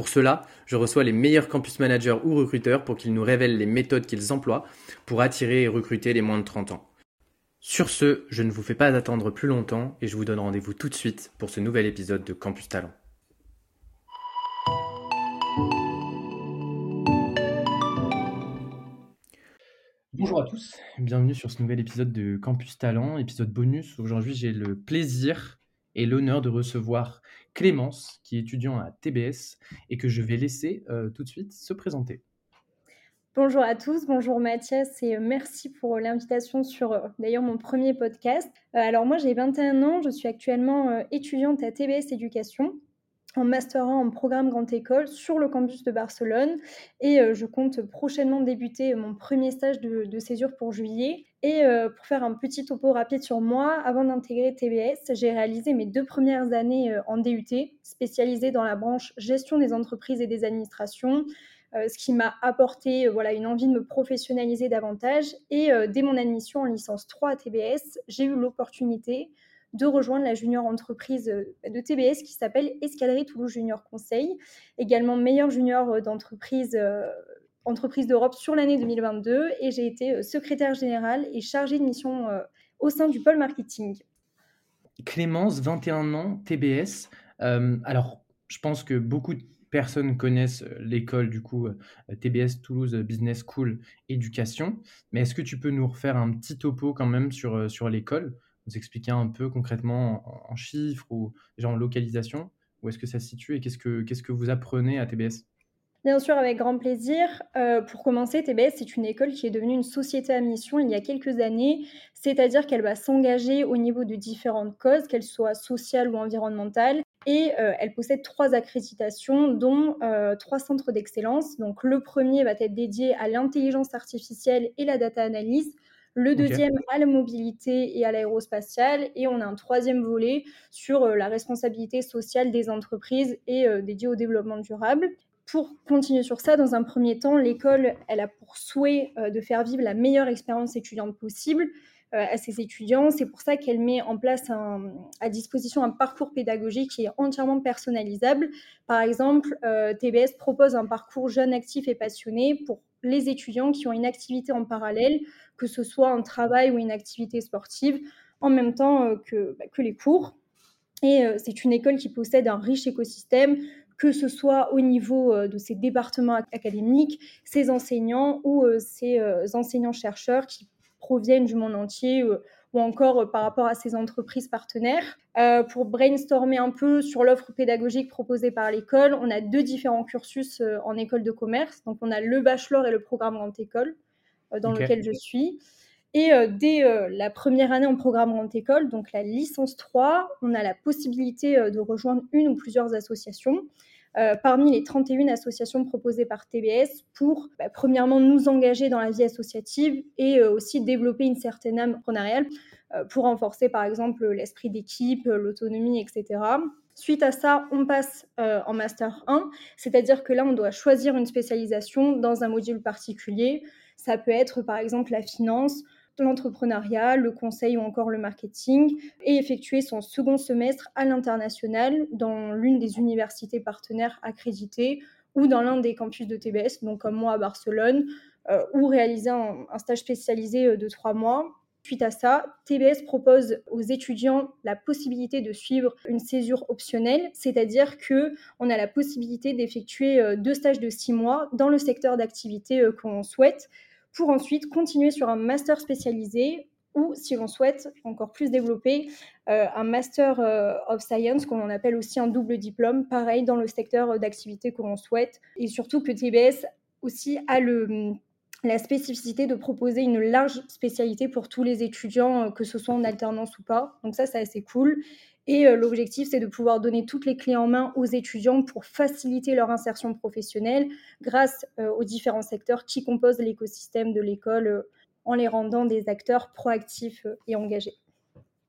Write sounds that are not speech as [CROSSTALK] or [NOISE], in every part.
Pour cela, je reçois les meilleurs campus managers ou recruteurs pour qu'ils nous révèlent les méthodes qu'ils emploient pour attirer et recruter les moins de 30 ans. Sur ce, je ne vous fais pas attendre plus longtemps et je vous donne rendez-vous tout de suite pour ce nouvel épisode de Campus Talent. Bonjour à tous, bienvenue sur ce nouvel épisode de Campus Talent, épisode bonus. Aujourd'hui, j'ai le plaisir et l'honneur de recevoir Clémence, qui est étudiant à TBS et que je vais laisser euh, tout de suite se présenter. Bonjour à tous, bonjour Mathias et euh, merci pour l'invitation sur euh, d'ailleurs mon premier podcast. alors moi j'ai 21 ans, je suis actuellement étudiante à TBS Éducation en master 1 en programme grande école sur le campus de Barcelone et je compte prochainement débuter mon premier stage de, césure pour juillet. Et pour faire un petit topo rapide sur moi, avant d'intégrer TBS, j'ai réalisé mes deux premières années en DUT, spécialisée dans la branche gestion des entreprises et des administrations, ce qui m'a apporté voilà, une envie de me professionnaliser davantage. Et dès mon admission en licence 3 à TBS, j'ai eu l'opportunité de rejoindre la junior entreprise euh, de TBS qui s'appelle Escalerie Toulouse Junior Conseil, également meilleur junior euh, d'entreprise euh, entreprise d'Europe sur l'année 2022 et j'ai été secrétaire générale et chargée de mission au sein du pôle marketing. Clémence, 21 ans, TBS. alors, je pense que beaucoup de personnes connaissent l'école du coup TBS Toulouse Business School Éducation, mais est-ce que tu peux nous refaire un petit topo quand même sur, sur l'école? Nous expliquer un peu concrètement en, chiffres ou déjà en localisation Où est-ce que ça se situe et qu'est-ce que, qu'est-ce que vous apprenez à TBS Bien sûr, avec grand plaisir. Euh, pour commencer, TBS, c'est une école qui est devenue une société à mission il y a quelques années, c'est-à-dire qu'elle va s'engager au niveau de différentes causes, qu'elles soient sociales ou environnementales, et euh, elle possède trois accréditations, dont euh, trois centres d'excellence. Donc, le premier va être dédié à l'intelligence artificielle et la data analyse le deuxième à la mobilité et à l'aérospatiale, et on a un troisième volet sur la responsabilité sociale des entreprises et dédié au développement durable. Pour continuer sur ça, dans un premier temps, l'école, elle a pour souhait euh, de faire vivre la meilleure expérience étudiante possible à ses étudiants. C'est pour ça qu'elle met en place à disposition un parcours pédagogique qui est entièrement personnalisable. Par exemple, TBS propose un parcours jeune, actif et passionné pour les étudiants qui ont une activité en parallèle, que ce soit un travail ou une activité sportive, en même temps euh, que, bah, que les cours. Et euh, c'est une école qui possède un riche écosystème, que ce soit au niveau euh, de ses départements académiques, ses enseignants ou ses enseignants-chercheurs qui proviennent du monde entier ou encore euh, par rapport à ces entreprises partenaires. Euh, pour brainstormer un peu sur l'offre pédagogique proposée par l'école, on a deux différents cursus euh, en école de commerce. Donc on a le bachelor et le programme grande école dans lequel je suis. Et dès la première année en programme grande école, donc la licence 3, on a la possibilité de rejoindre une ou plusieurs associations. Euh, parmi les 31 associations proposées par TBS pour, bah, premièrement, nous engager dans la vie associative et euh, aussi développer une certaine âme entrepreneuriale euh, pour renforcer, par exemple, l'esprit d'équipe, l'autonomie, etc. Suite à ça, on passe en Master 1, c'est-à-dire que là, on doit choisir une spécialisation dans un module particulier. Ça peut être, par exemple, la finance, l'entrepreneuriat, le conseil ou encore le marketing, et effectuer son second semestre à l'international dans l'une des universités partenaires accréditées ou dans l'un des campus de TBS, donc comme moi à Barcelone, euh, ou réaliser un, stage spécialisé euh, de trois mois. Suite à ça, TBS propose aux étudiants la possibilité de suivre une césure optionnelle, c'est-à-dire que on a la possibilité d'effectuer euh, deux stages de six mois dans le secteur d'activité qu'on souhaite, pour ensuite continuer sur un master spécialisé ou, si l'on souhaite encore plus développer, euh, un Master euh, of Science, qu'on appelle aussi un double diplôme, pareil dans le secteur d'activité que l'on souhaite. Et surtout que TBS aussi a le, la spécificité de proposer une large spécialité pour tous les étudiants, euh, que ce soit en alternance ou pas. Donc ça, c'est assez cool. Et euh, l'objectif, c'est de pouvoir donner toutes les clés en main aux étudiants pour faciliter leur insertion professionnelle grâce euh, aux différents secteurs qui composent l'écosystème de l'école en les rendant des acteurs proactifs et engagés.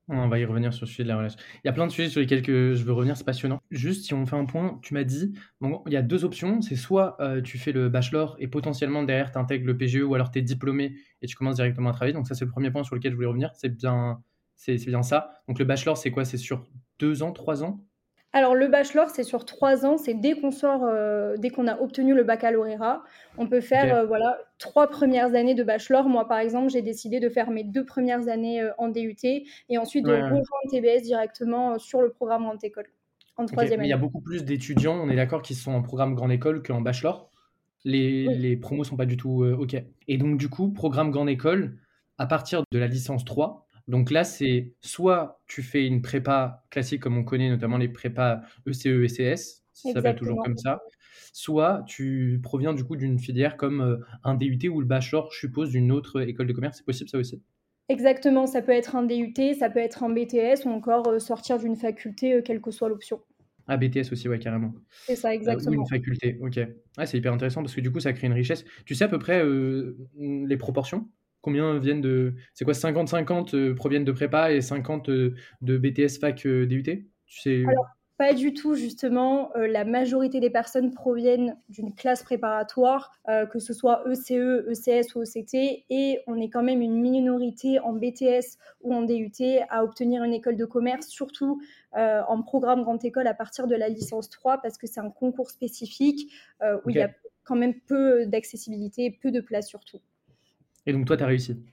On va y revenir sur le sujet de la relation. Il y a plein de sujets sur lesquels je veux revenir, c'est passionnant. Juste, si on fait un point, tu m'as dit, bon, il y a deux options. C'est soit euh, tu fais le bachelor et potentiellement derrière tu intègres le PGE ou alors tu es diplômé et tu commences directement à travailler. Donc ça, c'est le premier point sur lequel je voulais revenir. C'est bien, c'est bien ça. Donc le bachelor, c'est quoi? C'est sur deux ans, trois ans? Alors le bachelor, c'est sur trois ans, c'est dès qu'on sort, euh, dès qu'on a obtenu le baccalauréat, on peut faire euh, voilà trois premières années de bachelor. Moi, par exemple, j'ai décidé de faire mes deux premières années euh, en DUT et ensuite de rejoindre TBS directement sur le programme Grande École en troisième année. il y a beaucoup plus d'étudiants, on est d'accord, qui sont en programme Grande École qu'en bachelor? Les, promos les promos sont pas du tout OK. Et donc du coup, programme Grande École, à partir de la licence 3, donc là, c'est soit tu fais une prépa classique comme on connaît, notamment les prépas ECE, ECS, ça s'appelle toujours comme ça, soit tu proviens du coup d'une filière comme euh, un DUT ou le bachelor, je suppose, d'une autre école de commerce. C'est possible ça aussi? Exactement, ça peut être un DUT, ça peut être un BTS ou encore euh, sortir d'une faculté, euh, quelle que soit l'option. Ah, BTS aussi, ouais, carrément. C'est ça, exactement. ou une faculté, ok. Ah, c'est hyper intéressant parce que du coup, ça crée une richesse. Tu sais à peu près les proportions? Combien viennent de. C'est quoi 50-50 euh, proviennent de prépa et 50 euh, de BTS fac euh, DUT tu sais... Alors, pas du tout, justement. la majorité des personnes proviennent d'une classe préparatoire, que ce soit ECE, ECS ou ECT, et on est quand même une minorité en BTS ou en DUT à obtenir une école de commerce, surtout en programme grande école à partir de la licence 3, parce que c'est un concours spécifique où il y a quand même peu d'accessibilité, peu de place surtout. Et donc toi, tu as réussi.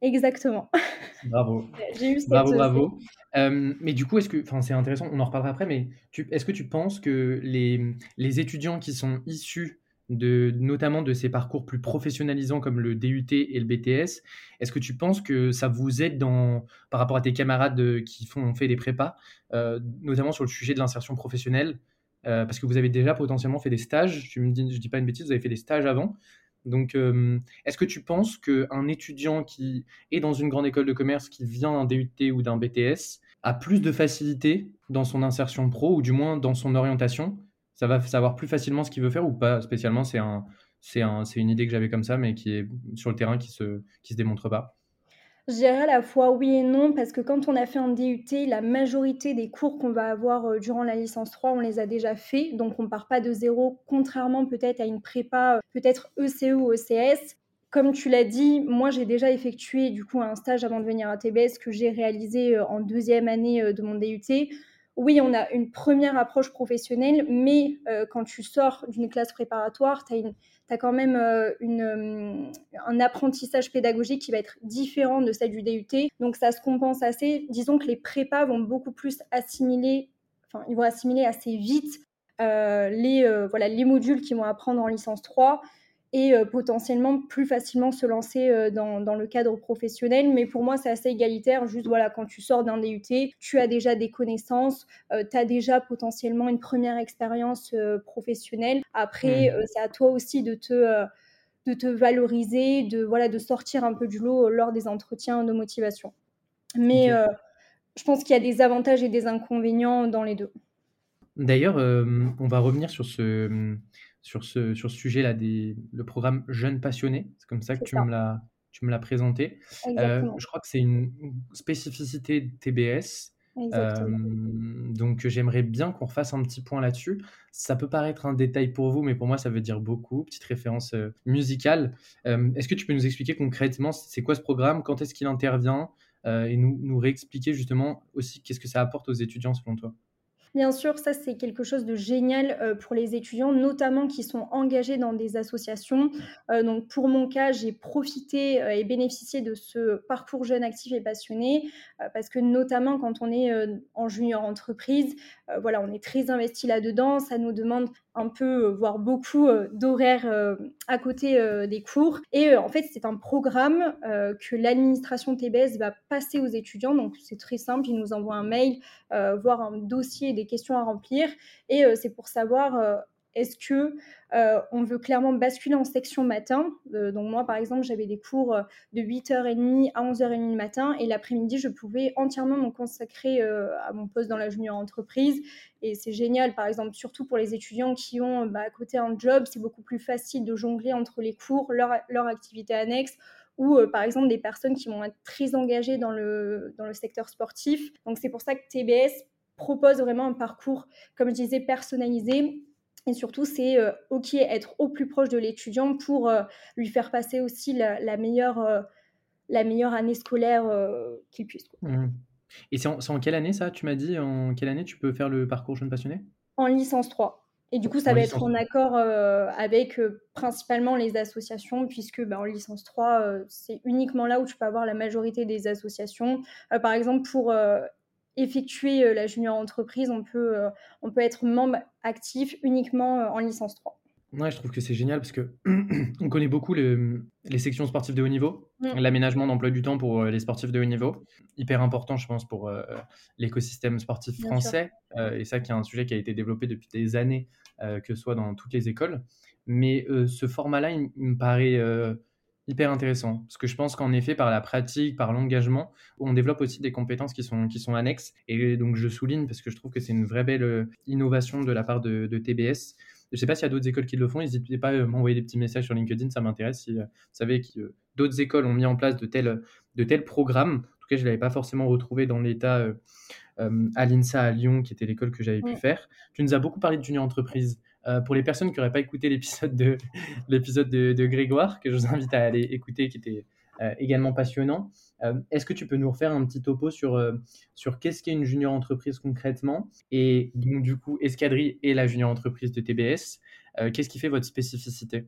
Exactement. [LAUGHS] Bravo. J'ai eu cette... Bravo, bravo. Euh, mais du coup, est-ce que, enfin, c'est intéressant, on en reparlera après, mais est-ce que tu penses que les, les étudiants qui sont issus de, notamment de ces parcours plus professionnalisants comme le DUT et le BTS, est-ce que tu penses que ça vous aide dans, par rapport à tes camarades qui font, fait des prépas, euh, notamment sur le sujet de l'insertion professionnelle euh, Parce que vous avez déjà potentiellement fait des stages, je ne dis, dis pas une bêtise, vous avez fait des stages avant. Donc, euh, est-ce que tu penses qu'un étudiant qui est dans une grande école de commerce, qui vient d'un DUT ou d'un BTS, a plus de facilité dans son insertion pro, ou du moins dans son orientation? Ça va savoir plus facilement ce qu'il veut faire ou pas spécialement? C'est un, un, une idée que j'avais comme ça, mais qui est sur le terrain, qui se, qui se démontre pas. Je dirais à la fois oui et non, parce que quand on a fait un DUT, la majorité des cours qu'on va avoir euh, durant la licence 3, on les a déjà faits. Donc on ne part pas de zéro, contrairement peut-être à une prépa, euh, peut-être ECE ou ECS. Comme tu l'as dit, moi j'ai déjà effectué du coup un stage avant de venir à TBS que j'ai réalisé euh, en deuxième année de mon DUT. Oui, on a une première approche professionnelle, mais quand tu sors d'une classe préparatoire, tu as quand même euh, euh, un apprentissage pédagogique qui va être différent de celle du DUT. Donc ça se compense assez. Disons que les prépas vont beaucoup plus assimiler, enfin ils vont assimiler assez vite euh, les, voilà, les modules qu'ils vont apprendre en licence 3 et euh, potentiellement plus facilement se lancer euh, dans, dans, le cadre professionnel. Mais pour moi, c'est assez égalitaire. Juste, voilà, quand tu sors d'un DUT, tu as déjà des connaissances, euh, tu as déjà potentiellement une première expérience professionnelle. Après, mmh. c'est à toi aussi de te, de te valoriser, de, voilà, de sortir un peu du lot lors des entretiens de motivation. Mais je pense qu'il y a des avantages et des inconvénients dans les deux. D'ailleurs, on va revenir sur ce sur ce, sur ce sujet-là, le programme Jeunes Passionnés. C'est comme ça que tu, Me l'as, tu me l'as présenté. Euh, je crois que c'est une spécificité de TBS. Euh, donc j'aimerais bien qu'on refasse un petit point là-dessus. Ça peut paraître un détail pour vous, mais pour moi ça veut dire beaucoup. Petite référence euh, musicale. est-ce que tu peux nous expliquer concrètement c'est quoi ce programme, quand est-ce qu'il intervient, et nous, nous réexpliquer justement aussi qu'est-ce que ça apporte aux étudiants selon toi? Bien sûr, ça c'est quelque chose de génial euh, pour les étudiants, notamment qui sont engagés dans des associations. Euh, donc pour mon cas, j'ai profité euh, et bénéficié de ce parcours jeune, actif et passionné, parce que notamment quand on est en junior entreprise, voilà, on est très investi là-dedans. Ça nous demande un peu, voire beaucoup d'horaires à côté des cours. Et en fait, c'est un programme que l'administration TBS va passer aux étudiants. Donc c'est très simple, ils nous envoient un mail, voire un dossier des questions à remplir. Et c'est pour savoir est-ce que euh, on veut clairement basculer en section matin? Euh, Donc moi, par exemple, j'avais des cours euh, de 8h30 à 11h30 le matin et l'après-midi, je pouvais entièrement me consacrer à mon poste dans la junior entreprise. Et c'est génial, par exemple, surtout pour les étudiants qui ont bah, à côté un job, c'est beaucoup plus facile de jongler entre les cours, leur, activité annexe ou par exemple des personnes qui vont être très engagées dans le, dans le secteur sportif. Donc c'est pour ça que TBS propose vraiment un parcours, comme je disais, personnalisé et surtout, c'est OK, être au plus proche de l'étudiant pour lui faire passer aussi la, meilleure, la meilleure année scolaire qu'il puisse. Mmh. Et c'est en, quelle année ça? Tu m'as dit en quelle année tu peux faire le parcours jeune passionné? En licence 3. Et du coup, ça va être en accord avec principalement les associations, puisque bah, en licence 3, c'est uniquement là où tu peux avoir la majorité des associations. par exemple, pour effectuer euh, la junior entreprise, on peut, euh, on peut être membre actif uniquement euh, en licence 3. Ouais, je trouve que c'est génial parce que [CLEARS THROAT] on connaît beaucoup les sections sportives de haut niveau, mm. l'aménagement d'emploi du temps pour les sportifs de haut niveau, hyper important, je pense, pour l'écosystème sportif français. et ça, qui est un sujet qui a été développé depuis des années, que ce soit dans toutes les écoles. Mais ce format-là, il, me paraît hyper intéressant. Parce que je pense qu'en effet, par la pratique, par l'engagement, on développe aussi des compétences qui sont, qui sont annexes. Et donc, je souligne parce que je trouve que c'est une vraie belle euh, innovation de la part de, TBS. Je ne sais pas s'il y a d'autres écoles qui le font. N'hésitez pas à m'envoyer des petits messages sur LinkedIn, ça m'intéresse. Si euh, vous savez que euh, d'autres écoles ont mis en place de tels, de tels programmes. En tout cas, je ne l'avais pas forcément retrouvé dans l'état à l'INSA à Lyon, qui était l'école que j'avais pu faire. Tu nous as beaucoup parlé de junior entreprise. Euh, pour les personnes qui n'auraient pas écouté l'épisode de, [LAUGHS] l'épisode de, Grégoire, que je vous invite à aller écouter, qui était euh, également passionnant, euh, est-ce que tu peux nous refaire un petit topo sur, sur qu'est-ce qu'est une junior entreprise concrètement? Et donc, du coup, Escadrille et la junior entreprise de TBS, qu'est-ce qui fait votre spécificité?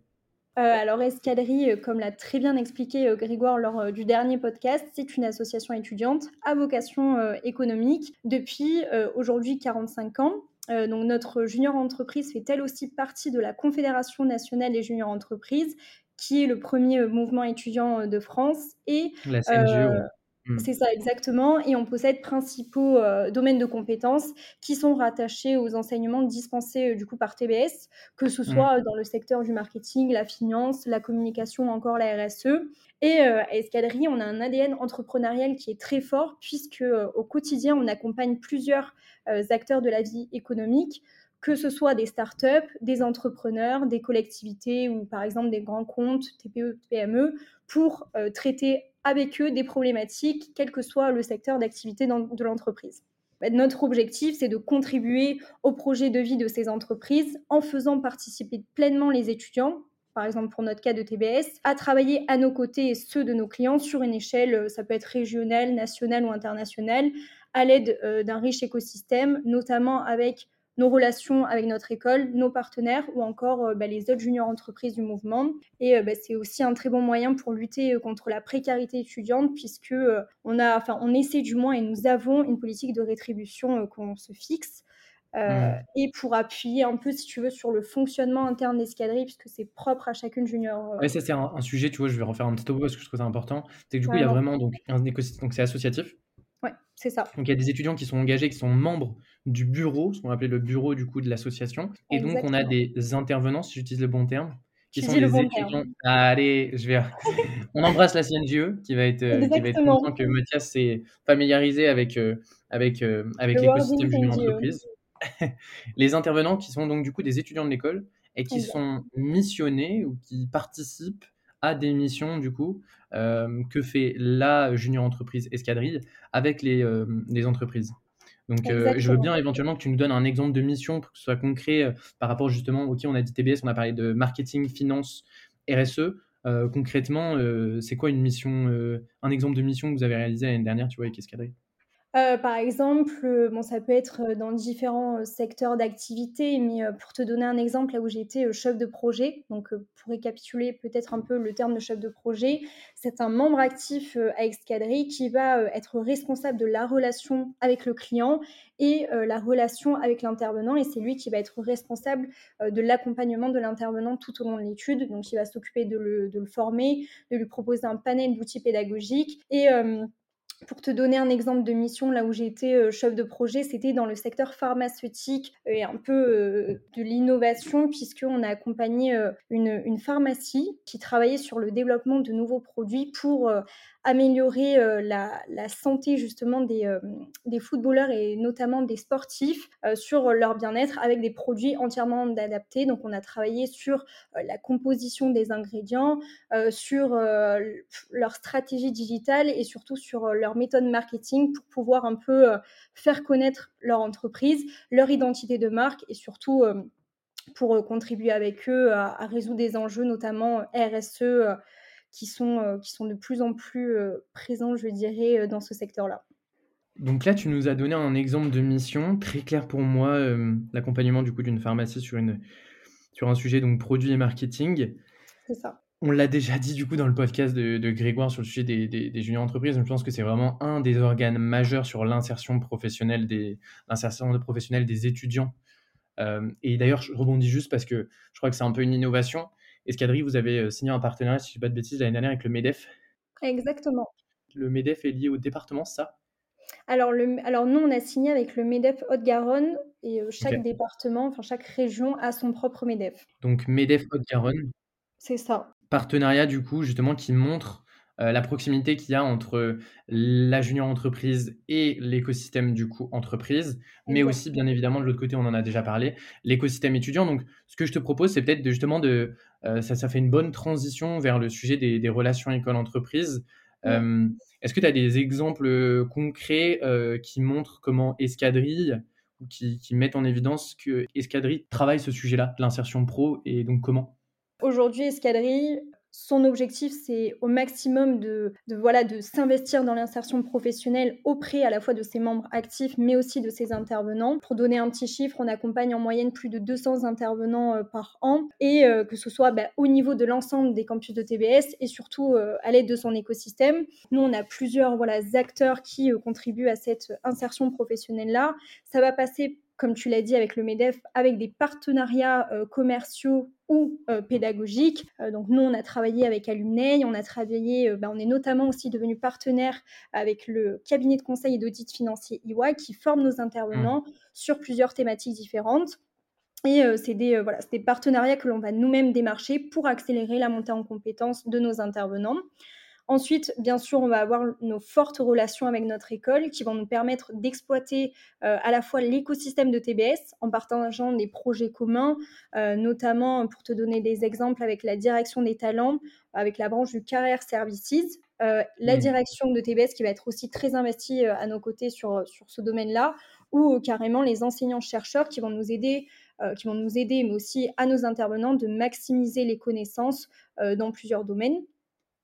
Alors, Escadrille, comme l'a très bien expliqué Grégoire lors du dernier podcast, c'est une association étudiante à vocation économique depuis aujourd'hui 45 ans. Euh, donc notre junior entreprise fait elle aussi partie de la Confédération nationale des juniors entreprises, qui est le premier euh, mouvement étudiant euh, de France. Et, la CNGE, mmh. C'est ça, exactement. Et on possède principaux domaines de compétences qui sont rattachés aux enseignements dispensés du coup par TBS, que ce mmh. soit dans le secteur du marketing, la finance, la communication ou encore la RSE. Et à Escadrille, on a un ADN entrepreneurial qui est très fort puisque au quotidien, on accompagne plusieurs euh, acteurs de la vie économique, que ce soit des startups, des entrepreneurs, des collectivités ou par exemple des grands comptes, TPE, PME, pour euh, traiter avec eux des problématiques, quel que soit le secteur d'activité de l'entreprise. Bah, notre objectif, c'est de contribuer au projet de vie de ces entreprises en faisant participer pleinement les étudiants par exemple pour notre cas de TBS, à travailler à nos côtés et ceux de nos clients sur une échelle, euh, ça peut être régionale, nationale ou internationale, à l'aide euh, d'un riche écosystème, notamment avec nos relations avec notre école, nos partenaires ou encore euh, bah, les autres juniors entreprises du mouvement. Et bah, c'est aussi un très bon moyen pour lutter contre la précarité étudiante puisque on a, enfin, on essaie du moins et nous avons une politique de rétribution qu'on se fixe. Mmh. Et pour appuyer un peu, si tu veux, sur le fonctionnement interne d'Escadrille, puisque c'est propre à chacune junior. Oui, ça c'est un, sujet, tu vois, je vais refaire un petit topo parce que je trouve ça important. C'est que du coup, il y a vraiment donc, un écosystème, donc c'est associatif. Ouais, c'est ça. Donc il y a des étudiants qui sont engagés, qui sont membres du bureau, ce qu'on appelait le bureau du coup de l'association. Et donc on a des intervenants, si j'utilise le bon terme, qui sont des étudiants. allez, je vais. [LAUGHS] on embrasse la CNGE qui va être, qui va être content que Mathias s'est familiarisé avec, avec, avec l'écosystème d'une entreprise. [LAUGHS] les intervenants qui sont donc du coup des étudiants de l'école et qui sont missionnés ou qui participent à des missions du coup euh, que fait la junior entreprise Escadrille avec les, euh, entreprises. Donc euh, je veux bien éventuellement que tu nous donnes un exemple de mission pour que ce soit concret par rapport justement, ok on a dit TBS, on a parlé de marketing, finance, RSE. concrètement, c'est quoi une mission, un exemple de mission que vous avez réalisé l'année dernière, tu vois, avec Escadrille euh, par exemple, euh, bon, ça peut être euh, dans différents secteurs d'activité, mais pour te donner un exemple, là où j'étais chef de projet, donc pour récapituler peut-être un peu le terme de chef de projet, c'est un membre actif à Excadry qui va être responsable de la relation avec le client et la relation avec l'intervenant, et c'est lui qui va être responsable de l'accompagnement de l'intervenant tout au long de l'étude, donc il va s'occuper de le, de le, former, de lui proposer un panel d'outils pédagogiques et Pour te donner un exemple de mission, là où j'ai été chef de projet, c'était dans le secteur pharmaceutique et un peu de l'innovation, puisqu'on a accompagné une, une, pharmacie qui travaillait sur le développement de nouveaux produits pour améliorer la, la, santé justement des, des, footballeurs et notamment des sportifs sur leur bien-être avec des produits entièrement adaptés. Donc on a travaillé sur la composition des ingrédients, sur leur stratégie digitale et surtout sur leur méthode marketing pour pouvoir un peu faire connaître leur entreprise, leur identité de marque et surtout pour contribuer avec eux à, à, résoudre des enjeux notamment RSE qui sont, euh, qui sont de plus en plus euh, présents, je dirais, euh, dans ce secteur-là. Donc là, tu nous as donné un exemple de mission très clair pour moi, l'accompagnement du coup d'une pharmacie sur, une, sur un sujet donc produit et marketing. C'est ça. On l'a déjà dit du coup dans le podcast de, Grégoire sur le sujet des, des, juniors entreprises. Je pense que c'est vraiment un des organes majeurs sur l'insertion professionnelle des l'insertion professionnelle des étudiants. et d'ailleurs, je rebondis juste parce que je crois que c'est un peu une innovation. Escadrille, vous avez euh, signé un partenariat, si je ne dis pas de bêtises, l'année dernière avec le MEDEF. Exactement. Le MEDEF est lié au département, ça? Alors, le, alors, nous, on a signé avec le MEDEF Haute-Garonne et euh, chaque département, enfin chaque région a son propre MEDEF. Donc, MEDEF Haute-Garonne. C'est ça. Partenariat, du coup, justement, qui montre euh, la proximité qu'il y a entre la junior entreprise et l'écosystème du coup entreprise, mais aussi bien évidemment de l'autre côté, on en a déjà parlé, l'écosystème étudiant. Donc ce que je te propose, c'est peut-être de, justement de, euh, ça, ça fait une bonne transition vers le sujet des, relations école-entreprise. Euh, est-ce que tu as des exemples concrets qui montrent comment Escadrille ou qui, qui mettent en évidence que Escadrille travaille ce sujet-là, l'insertion pro, et donc comment? Aujourd'hui, Escadrille son objectif, c'est au maximum de, voilà, de s'investir dans l'insertion professionnelle auprès à la fois de ses membres actifs, mais aussi de ses intervenants. Pour donner un petit chiffre, on accompagne en moyenne plus de 200 intervenants euh, par an, et euh, que ce soit bah, au niveau de l'ensemble des campus de TBS et surtout euh, à l'aide de son écosystème. Nous, on a plusieurs voilà, acteurs qui contribuent à cette insertion professionnelle-là. Ça va passer comme tu l'as dit avec le MEDEF, avec des partenariats euh, commerciaux ou euh, pédagogiques. Euh, donc nous, on a travaillé avec Alumni, on a travaillé, bah, on est notamment aussi devenu partenaire avec le cabinet de conseil et d'audit financier EY qui forme nos intervenants mmh. sur plusieurs thématiques différentes. Et c'est des, voilà, des partenariats que l'on va nous-mêmes démarcher pour accélérer la montée en compétences de nos intervenants. Ensuite, bien sûr, on va avoir nos fortes relations avec notre école qui vont nous permettre d'exploiter euh, à la fois l'écosystème de TBS en partageant des projets communs, euh, notamment pour te donner des exemples avec la direction des talents, avec la branche du Career Services, euh, la direction de TBS qui va être aussi très investie à nos côtés sur, sur ce domaine-là, ou carrément les enseignants-chercheurs qui vont nous aider qui vont nous aider, mais aussi à nos intervenants de maximiser les connaissances dans plusieurs domaines.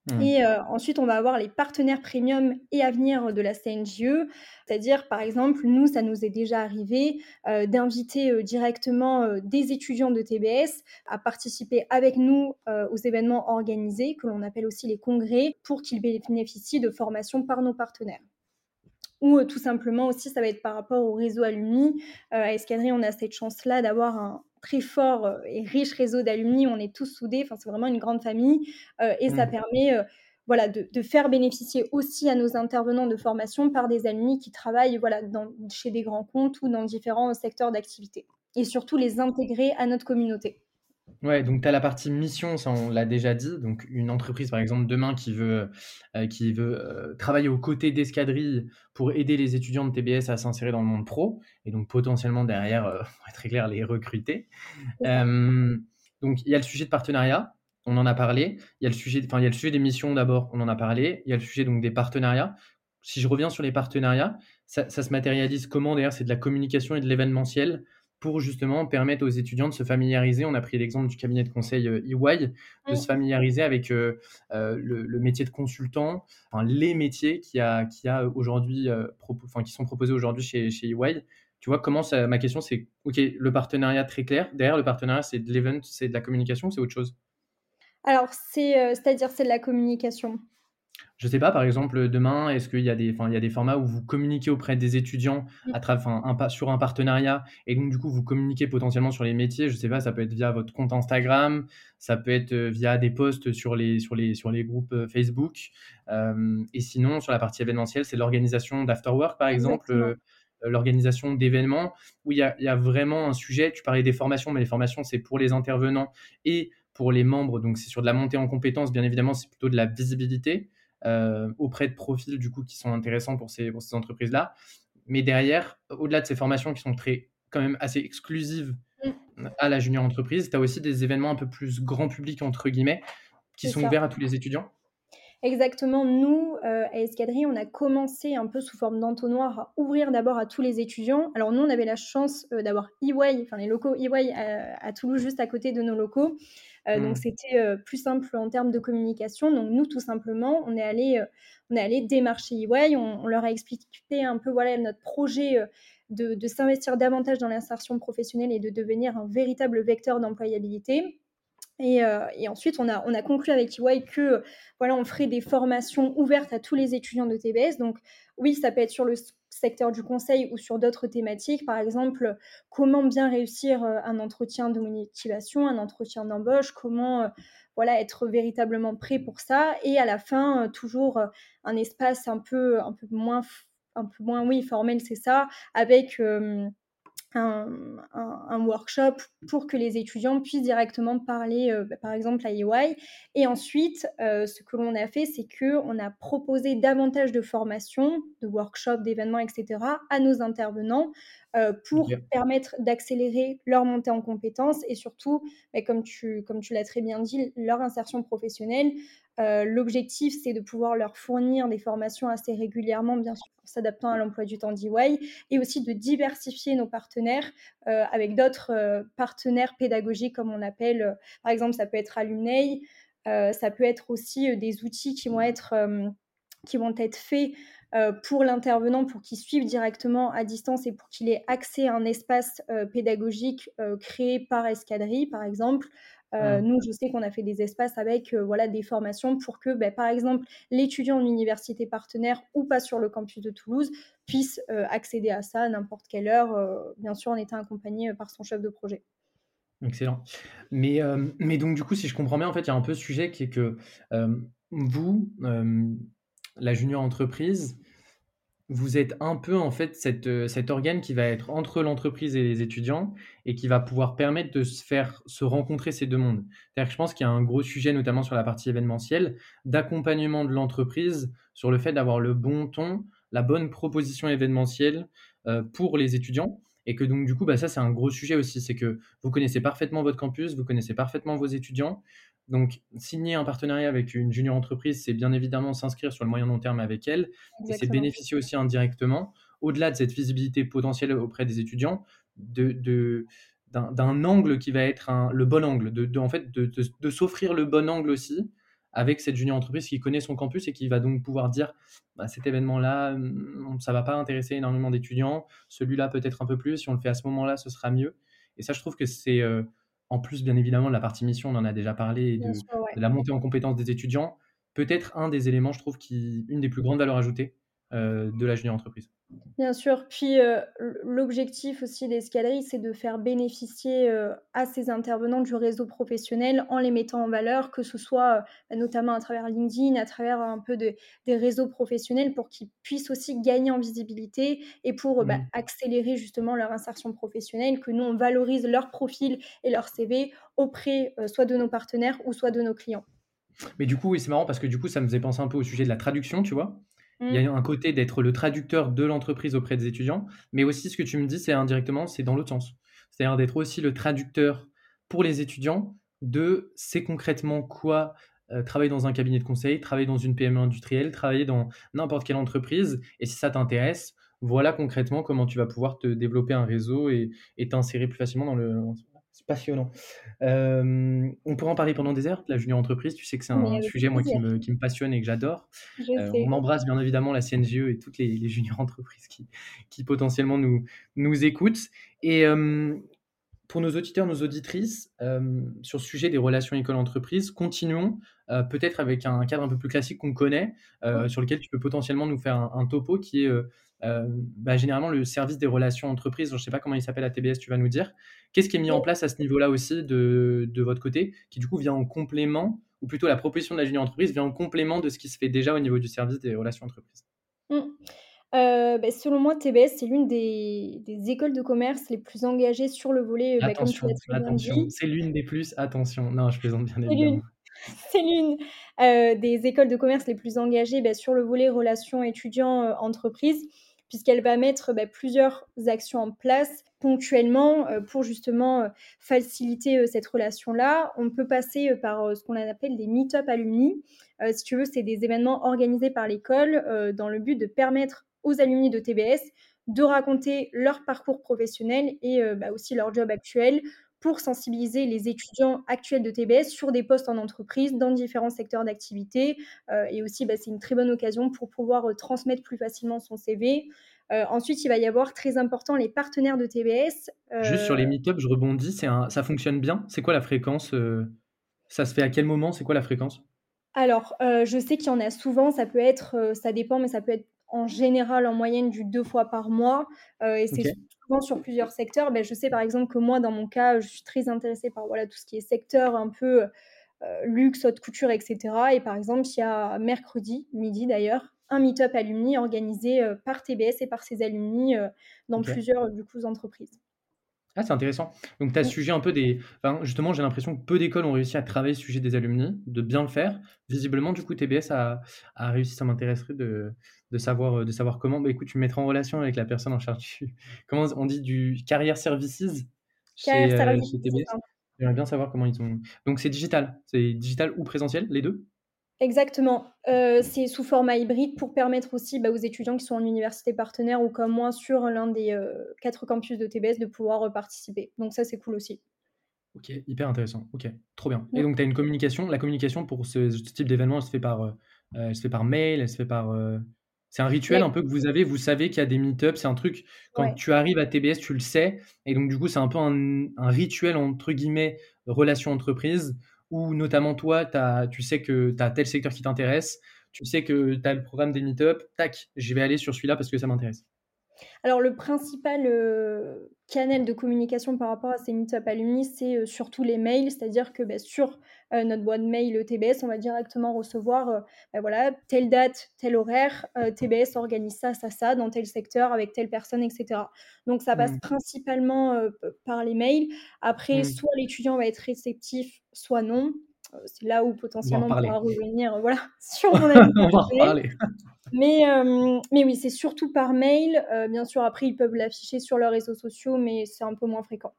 Mmh. Et euh, ensuite, on va avoir les partenaires premium et à venir de la CNJE. C'est-à-dire, par exemple, nous, ça nous est déjà arrivé euh, d'inviter euh, directement des étudiants de TBS à participer avec nous aux événements organisés, que l'on appelle aussi les congrès, pour qu'ils bénéficient de formations par nos partenaires ou tout simplement aussi, ça va être par rapport au réseau alumni. à Escadrille, on a cette chance-là d'avoir un, très fort euh, et riche réseau d'alumni. On est tous soudés. Enfin, c'est vraiment une grande famille. Euh, et ça mmh. permet euh, voilà, de, faire bénéficier aussi à nos intervenants de formation par des alumni qui travaillent voilà, dans, chez des grands comptes ou dans différents secteurs d'activité. Et surtout les intégrer à notre communauté. Ouais, donc tu as la partie mission, ça on l'a déjà dit. Donc une entreprise par exemple demain qui veut, euh, qui veut euh, travailler aux côtés d'Escadrille pour aider les étudiants de TBS à s'insérer dans le monde pro et donc potentiellement derrière, euh, [LAUGHS] pour être très clair, les recruter. donc il y a le sujet de partenariat, on en a parlé. Il y a le sujet, enfin il y a le sujet des missions d'abord, on en a parlé. Il y a le sujet donc des partenariats. Si je reviens sur les partenariats, ça, ça se matérialise comment? D'ailleurs, c'est de la communication et de l'événementiel pour justement permettre aux étudiants de se familiariser. On a pris l'exemple du cabinet de conseil EY, euh, de se familiariser avec euh, euh, le, métier de consultant, enfin, les métiers qui a, qui a aujourd'hui, enfin, qui sont proposés aujourd'hui chez, chez EY. Tu vois, comment ça, ma question c'est, ok, le partenariat très clair. Derrière le partenariat, c'est de l'event, c'est de la communication, c'est autre chose? Alors, c'est, c'est-à-dire c'est de la communication. Je sais pas, par exemple, demain, est-ce qu'il y a des, enfin, il y a des formats où vous communiquez auprès des étudiants Mmh. à un sur un partenariat et donc du coup vous communiquez potentiellement sur les métiers? Je sais pas, ça peut être via votre compte Instagram, ça peut être euh, via des posts sur les sur les sur les groupes euh, Facebook. Euh, et sinon, sur la partie événementielle, c'est l'organisation d'afterwork, par exemple, euh, l'organisation d'événements où il y a, il y a vraiment un sujet. Tu parlais des formations, mais les formations c'est pour les intervenants et pour les membres. Donc c'est sur de la montée en compétences, bien évidemment, c'est plutôt de la visibilité auprès de profils du coup qui sont intéressants pour ces, pour ces entreprises-là. Mais derrière, au-delà de ces formations qui sont très quand même assez exclusives Mmh. à la junior entreprise, tu as aussi des événements un peu plus grand public entre guillemets qui sont ça. ouverts à tous les étudiants. Exactement. Nous, heu, à Escadrille, on a commencé un peu sous forme d'entonnoir à ouvrir d'abord à tous les étudiants. Alors nous, on avait la chance, heu, d'avoir EY, enfin les locaux EY à à Toulouse, juste à côté de nos locaux. Heu, donc Mmh. c'était, heu, plus simple en termes de communication. Donc nous, tout simplement, on est allé on est allé démarcher EY. On on leur a expliqué un peu, voilà, notre projet, de de s'investir davantage dans l'insertion professionnelle et de devenir un véritable vecteur d'employabilité. Et ensuite, on a, on a conclu avec EY que voilà, on ferait des formations ouvertes à tous les étudiants de TBS. Donc, oui, ça peut être sur le secteur du conseil ou sur d'autres thématiques. Par exemple, comment bien réussir un entretien de motivation, un entretien d'embauche, comment voilà, être véritablement prêt pour ça. Et à la fin, toujours un espace un peu, un peu moins, un peu moins oui, formel, c'est ça, avec. Euh, un, un, un, workshop pour que les étudiants puissent directement parler, euh, par exemple, à EY. Et ensuite, euh, ce que l'on a fait, c'est qu'on a proposé davantage de formations, de workshops, d'événements, etc., à nos intervenants euh, pour permettre d'accélérer leur montée en compétences et surtout, bah, comme tu, comme tu l'as très bien dit, leur insertion professionnelle. Euh, L'objectif, c'est de pouvoir leur fournir des formations assez régulièrement, bien sûr, s'adaptant à l'emploi du temps d'EY, et aussi de diversifier nos partenaires euh, avec d'autres euh, partenaires pédagogiques, comme on appelle. par exemple, ça peut être Alumni, ça peut être aussi des outils qui vont être, qui vont être faits pour l'intervenant pour qu'il suive directement à distance et pour qu'il ait accès à un espace pédagogique créé par Escadrille, par exemple. Mmh. Nous, je sais qu'on a fait des espaces avec voilà, des formations pour que, bah, par exemple, l'étudiant de l'université partenaire ou pas sur le campus de Toulouse puisse accéder à ça à n'importe quelle heure, bien sûr en étant accompagné par son chef de projet. Excellent. Mais, euh, mais donc, du coup, si je comprends bien, en fait, il y a un peu ce sujet qui est que euh, vous, euh, la junior entreprise, vous êtes un peu en fait cette, cet organe qui va être entre l'entreprise et les étudiants et qui va pouvoir permettre de se faire se rencontrer ces deux mondes. Je pense qu'il y a un gros sujet, notamment sur la partie événementielle, d'accompagnement de l'entreprise sur le fait d'avoir le bon ton, la bonne proposition événementielle euh, pour les étudiants. Et que donc, du coup, bah, ça, c'est un gros sujet aussi. C'est que vous connaissez parfaitement votre campus, vous connaissez parfaitement vos étudiants. Donc, signer un partenariat avec une junior entreprise, c'est bien évidemment s'inscrire sur le moyen long terme avec elle. Exactement. Et c'est bénéficier aussi indirectement, au-delà de cette visibilité potentielle auprès des étudiants, de, de, d'un angle qui va être un, le bon angle, de, de en fait, de, de, de s'offrir le bon angle aussi avec cette junior entreprise qui connaît son campus et qui va donc pouvoir dire bah, cet événement-là, ça va pas intéresser énormément d'étudiants, celui-là peut-être un peu plus, si on le fait à ce moment-là, ce sera mieux. Et ça, je trouve que c'est, euh, en plus bien évidemment de la partie mission, on en a déjà parlé, et de, sûr, ouais. de la montée en compétences des étudiants, peut-être un des éléments, je trouve, qui une des plus grandes valeurs ajoutées euh, de la junior entreprise. Bien sûr. Puis euh, l'objectif aussi d'Escadrille, c'est de faire bénéficier euh, à ces intervenants du réseau professionnel en les mettant en valeur, que ce soit euh, notamment à travers LinkedIn, à travers un peu de, des réseaux professionnels pour qu'ils puissent aussi gagner en visibilité et pour mmh. bah, accélérer justement leur insertion professionnelle, que nous, on valorise leur profil et leur CV auprès soit de nos partenaires ou soit de nos clients. Mais du coup, c'est marrant parce que du coup, ça me faisait penser un peu au sujet de la traduction, tu vois. Il y a un côté d'être le traducteur de l'entreprise auprès des étudiants, mais aussi ce que tu me dis, c'est indirectement, c'est dans l'autre sens. C'est-à-dire d'être aussi le traducteur pour les étudiants de c'est concrètement quoi euh, travailler dans un cabinet de conseil, travailler dans une PME industrielle, travailler dans n'importe quelle entreprise. Et si ça t'intéresse, voilà concrètement comment tu vas pouvoir te développer un réseau et et t'insérer plus facilement dans le. C'est passionnant. Euh, on pourrait en parler pendant des heures, la junior entreprise. Tu sais que c'est un sujet moi qui me, qui me, passionne et que j'adore. Euh, on embrasse bien évidemment la CNGE et toutes les, les junior [LAUGHS] entreprises qui, qui potentiellement nous, nous écoutent. Et euh, pour nos auditeurs, nos auditrices, sur le sujet des relations école-entreprise, continuons peut-être avec un cadre un peu plus classique qu'on connaît, sur lequel tu peux potentiellement nous faire un, topo qui est bah, généralement le service des relations entreprises. Je ne sais pas comment il s'appelle à TBS, tu vas nous dire. Qu'est-ce qui est mis en place à ce niveau-là aussi de, de, votre côté, qui du coup vient en complément, ou plutôt la proposition de la junior entreprise vient en complément de ce qui se fait déjà au niveau du service des relations entreprises? Mmh. Euh, bah, selon moi, TBS, c'est l'une des des écoles de commerce les plus engagées sur le volet, bah, tu Attention, attention, c'est l'une des plus attention. Non, je plaisante bien évidemment. [LAUGHS] c'est l'une, euh, des écoles de commerce les plus engagées, bah, sur le volet relations étudiants, euh, entreprises, puisqu'elle va mettre, plusieurs actions en place ponctuellement, pour justement, faciliter, cette relation-là. On peut passer, par, ce qu'on appelle des meet-up alumni. si tu veux, c'est des événements organisés par l'école, dans le but de permettre aux alumni de TBS de raconter leur parcours professionnel et euh, bah, aussi leur job actuel pour sensibiliser les étudiants actuels de TBS sur des postes en entreprise dans différents secteurs d'activité. Euh, et aussi, bah, c'est une très bonne occasion pour pouvoir euh, transmettre plus facilement son CV. ensuite, il va y avoir très important les partenaires de TBS. Juste sur les meet-up, je rebondis, ça fonctionne bien? C'est quoi la fréquence Ça se fait à quel moment? C'est quoi la fréquence? Alors, je sais qu'il y en a souvent, ça peut être, ça dépend, mais ça peut être en général en moyenne du deux fois par mois. Euh, et c'est souvent sur plusieurs secteurs. Ben, je sais par exemple que moi, dans mon cas, je suis très intéressée par voilà, tout ce qui est secteur un peu euh, luxe, haute couture, etc. Et par exemple, il y a mercredi, midi d'ailleurs, un meet-up alumni organisé euh, par TBS et par ses alumni dans plusieurs du coup, entreprises. Ah, c'est intéressant. Donc, tu as sujet un peu des. Enfin, justement, j'ai l'impression que peu d'écoles ont réussi à travailler ce sujet des alumni, de bien le faire. Visiblement, du coup, TBS a, a réussi. Ça m'intéresserait de, de, savoir, de savoir comment. Bah, écoute, tu me mettras en relation avec la personne en charge du. [LAUGHS] Comment on dit du carrière services chez, euh, chez TBS J'aimerais bien savoir comment ils ont. Donc, c'est digital. C'est digital ou présentiel, les deux? Exactement. Euh, c'est sous format hybride pour permettre aussi bah, aux étudiants qui sont en université partenaire ou comme moi sur l'un des euh, quatre campus de TBS de pouvoir participer. Donc ça, c'est cool aussi. Ok, hyper intéressant. Ok, trop bien. Et donc, tu as une communication. La communication pour ce, type d'événement, elle se fait par, euh, elle se fait par mail, elle se fait par. C'est un rituel un peu que vous avez. Vous savez qu'il y a des meet-ups. C'est un truc, quand tu arrives à TBS, tu le sais. Et donc, du coup, c'est un peu un, un, rituel, entre guillemets, relation entreprise ou notamment toi, tu sais que tu as tel secteur qui t'intéresse, tu sais que tu as le programme des meet-up, tac, je vais aller sur celui-là parce que ça m'intéresse. Alors, le principal euh, canal de communication par rapport à ces meet-up alumni, c'est euh, surtout les mails, c'est-à-dire que bah, sur euh, notre boîte mail TBS, on va directement recevoir bah, voilà, telle date, tel horaire, TBS organise ça, ça, ça, dans tel secteur, avec telle personne, etc. Donc, ça passe mmh. principalement par les mails. Après, mmh. soit l'étudiant va être réceptif, soit non. C'est là où potentiellement on, pourra revenir voilà, [LAUGHS] sur [LAUGHS] mon avis. on va en parler. Mais, euh, mais oui, c'est surtout par mail. Euh, bien sûr, après, ils peuvent l'afficher sur leurs réseaux sociaux, mais c'est un peu moins fréquent.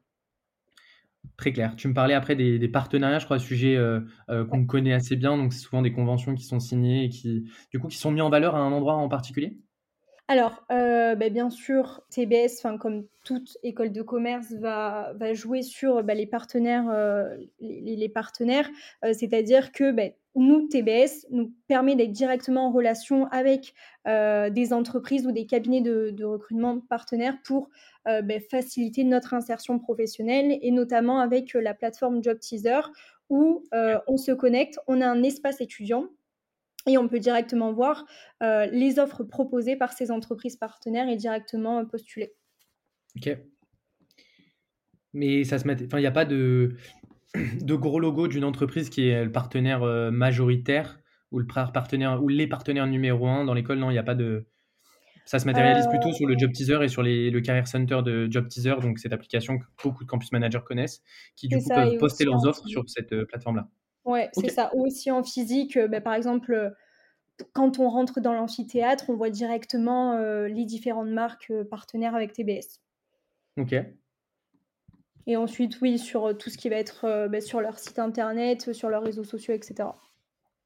Très clair. Tu me parlais après des, partenariats, je crois, sujet euh, qu'on connaît assez bien. Donc, c'est souvent des conventions qui sont signées et qui, du coup, qui sont mis en valeur à un endroit en particulier? Alors, euh, bah, bien sûr, TBS, comme toute école de commerce, va, va jouer sur bah, les partenaires, euh, les, partenaires euh, c'est-à-dire que bah, nous, TBS, nous permet d'être directement en relation avec des entreprises ou des cabinets de, recrutement partenaires pour faciliter notre insertion professionnelle et notamment avec la plateforme Job Teaser où on se connecte, on a un espace étudiant et on peut directement voir euh, les offres proposées par ces entreprises partenaires et directement euh, postuler. Ok. Mais ça se met. Enfin, il n'y a pas de, de gros logo d'une entreprise qui est le partenaire euh, majoritaire ou le partenaire ou les partenaires numéro un dans l'école. Non, il n'y a pas de. Ça se matérialise plutôt sur le Job Teaser et sur les, le Career Center de Job Teaser, donc cette application que beaucoup de campus managers connaissent, qui du coup peuvent poster leurs offres sur cette plateforme-là. Ouais, c'est ça. Ou aussi en physique, euh, bah, par exemple, euh, quand on rentre dans l'amphithéâtre, on voit directement euh, les différentes marques partenaires avec TBS. Ok. Et ensuite, oui, sur tout ce qui va être bah, sur leur site internet, sur leurs réseaux sociaux, etc.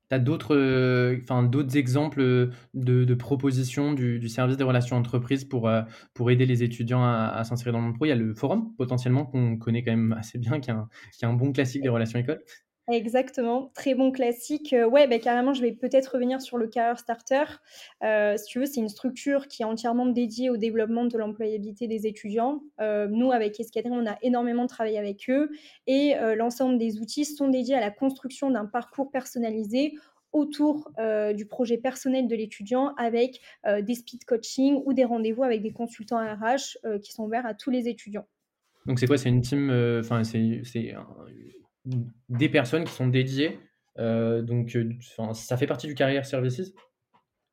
Tu as d'autres enfin exemples de, propositions du, service des relations entreprises pour, pour aider les étudiants à, s'insérer dans le monde pro? Il y a le forum, potentiellement, qu'on connaît quand même assez bien, qui est un, qui est un bon classique des relations écoles. Exactement, très bon classique. Heu, ouais, beh, carrément, je vais peut-être revenir sur le Career Starter. Heu, si tu veux, c'est une structure qui est entièrement dédiée au développement de l'employabilité des étudiants. Heu, nous, avec Escadrille, on a énormément travaillé avec eux et l'ensemble des outils sont dédiés à la construction d'un parcours personnalisé autour, du projet personnel de l'étudiant avec, des speed coaching ou des rendez-vous avec des consultants RH, heu, qui sont ouverts à tous les étudiants. Donc c'est quoi? C'est une team, enfin des personnes qui sont dédiées, heu, donc enfin ça fait partie du Career Services?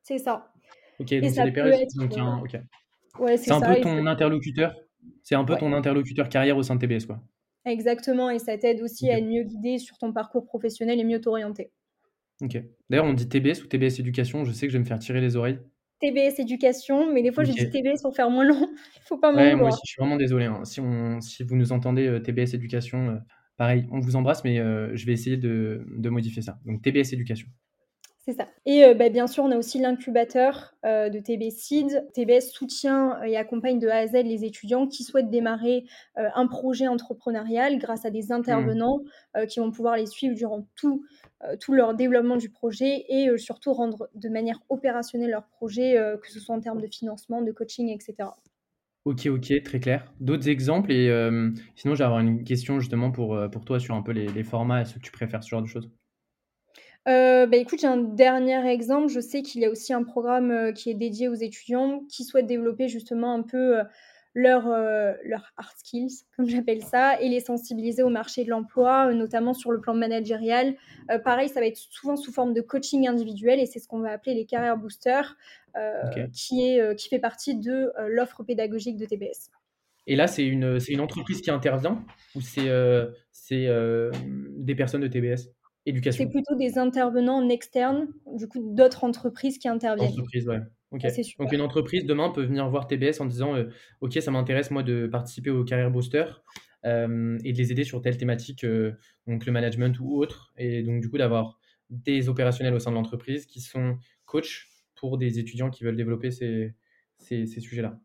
C'est ça OK, et donc c'est des donc un OK. ouais, c'est C'est un ça peu ton interlocuteur? C'est un peu ouais. ton interlocuteur carrière au sein de TBS, quoi? Exactement et ça t'aide aussi à être mieux guidé sur ton parcours professionnel et mieux t'orienter. OK. D'ailleurs, on dit TBS ou TBS Éducation? Je sais que je vais me faire tirer les oreilles. TBS Éducation, mais des fois je dis. TBS pour faire moins long, il [LAUGHS] faut pas m'en Ouais, moi aussi, je suis vraiment désolé, hein. Si on si vous nous entendez, heu, TBS Éducation, pareil, on vous embrasse, mais heu, je vais essayer de de modifier ça. Donc TBS Éducation. C'est ça et heu, bah, bien sûr, on a aussi l'incubateur, heu, de TBS Seed. TBS soutient et accompagne de A à Z les étudiants qui souhaitent démarrer, un projet entrepreneurial grâce à des Mmh. intervenants, qui vont pouvoir les suivre durant tout, tout leur développement du projet et surtout rendre de manière opérationnelle leur projet, que ce soit en termes de financement, de coaching et cetera. OK, OK, très clair. D'autres exemples et hem, sinon j'ai avoir une question justement pour, heu, pour toi sur un peu les formats. Est-ce que tu préfères ce genre de choses? Heu, bah, écoute, j'ai un dernier exemple. Je sais qu'il y a aussi un programme, qui est dédié aux étudiants qui souhaitent développer justement un peu, leurs, heu, leurs hard skills, [LAUGHS] comme j'appelle ça et les sensibiliser au marché de l'emploi, heu, notamment sur le plan managérial. Heu, pareil, ça va être souvent sous forme de coaching individuel et c'est ce qu'on va appeler les career boosters, qui est, qui fait partie de, l'offre pédagogique de TBS. Et là, c'est une, c'est une entreprise qui intervient ou c'est, c'est, des personnes de TBS C'est Éducation? plutôt des intervenants en externe, du coup, d'autres entreprises qui interviennent. Entreprise, ouais. Ça, c'est Donc une entreprise demain peut venir voir TBS en disant, heu: «OK, ça m'intéresse moi de participer au Career Booster, hem, et de les aider sur telle thématique», heu, donc le management ou autre et donc du coup d'avoir des opérationnels au sein de l'entreprise qui sont coachs pour des étudiants qui veulent développer ces ces ces sujets-là.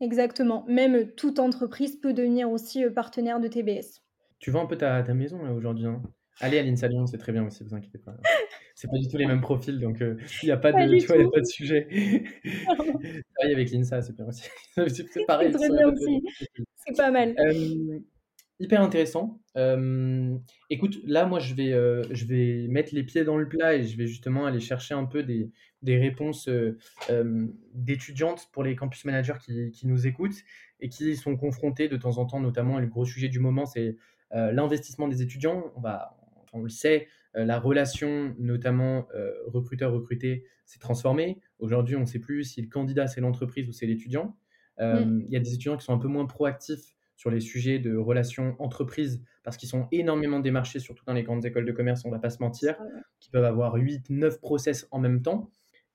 Exactement. Même, toute entreprise peut devenir aussi, partenaire de TBS. Tu vends un peu ta ta maison aujourd'hui, hein? Allez à l'INSA Lyon, c'est très bien aussi, vous inquiétez pas. [LAUGHS] C'est pas du tout les mêmes profils donc il [LAUGHS] y a pas de tu vois, y a pas de sujet. [LAUGHS] Travailler avec l'INSA, c'est bien aussi. [LAUGHS] C'est pareil, bien aussi. C'est pas mal. Hem, hyper intéressant. Hem, écoute, là, moi, je vais, je vais mettre les pieds dans le plat et je vais justement aller chercher un peu des des réponses, d'étudiantes pour les campus managers qui qui nous écoutent et qui sont confrontés de temps en temps, notamment et le gros sujet du moment, c'est, l'investissement des étudiants. On va on le sait, la relation notamment, heu, recruteur-recruté s'est transformée. Aujourd'hui, on ne sait plus si le candidat, c'est l'entreprise ou c'est l'étudiant. Mmh. Hem, il y a des étudiants qui sont un peu moins proactifs sur les sujets de relations entreprises parce qu'ils sont énormément démarchés, surtout dans les grandes écoles de commerce, on va pas se mentir, qui peuvent avoir 8-9 process en même temps.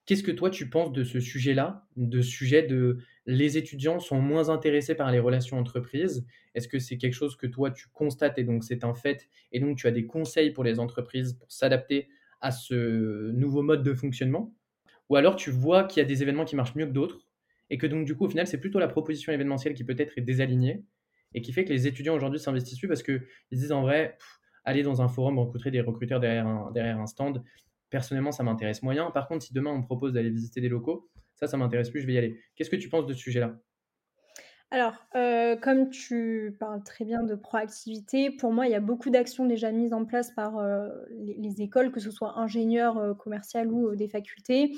Qu'est-ce que toi tu penses de ce sujet-là? De sujet de les étudiants sont moins intéressés par les relations entreprises? Est-ce que c'est quelque chose que toi tu constates et donc c'est un fait et donc tu as des conseils pour les entreprises pour s'adapter à ce nouveau mode de fonctionnement? Ou alors tu vois qu'il y a des événements qui marchent mieux que d'autres et que donc du coup, au final, c'est plutôt la proposition événementielle qui peut-être est désalignée et qui fait que les étudiants aujourd'hui s'investissent plus parce qu'ils se disent en vrai, aller dans un forum rencontrer des recruteurs derrière un stand, personnellement, ça m'intéresse moyen. Par contre, si demain on me propose d'aller visiter des locaux, ça, ça m'intéresse plus, je vais y aller. Qu'est-ce que tu penses de ce sujet-là? Alors, heu, comme tu parles très bien de proactivité, pour moi, il y a beaucoup d'actions déjà mises en place par, heu, les les écoles, que ce soit ingénieurs, heu, commerciales ou, heu, des facultés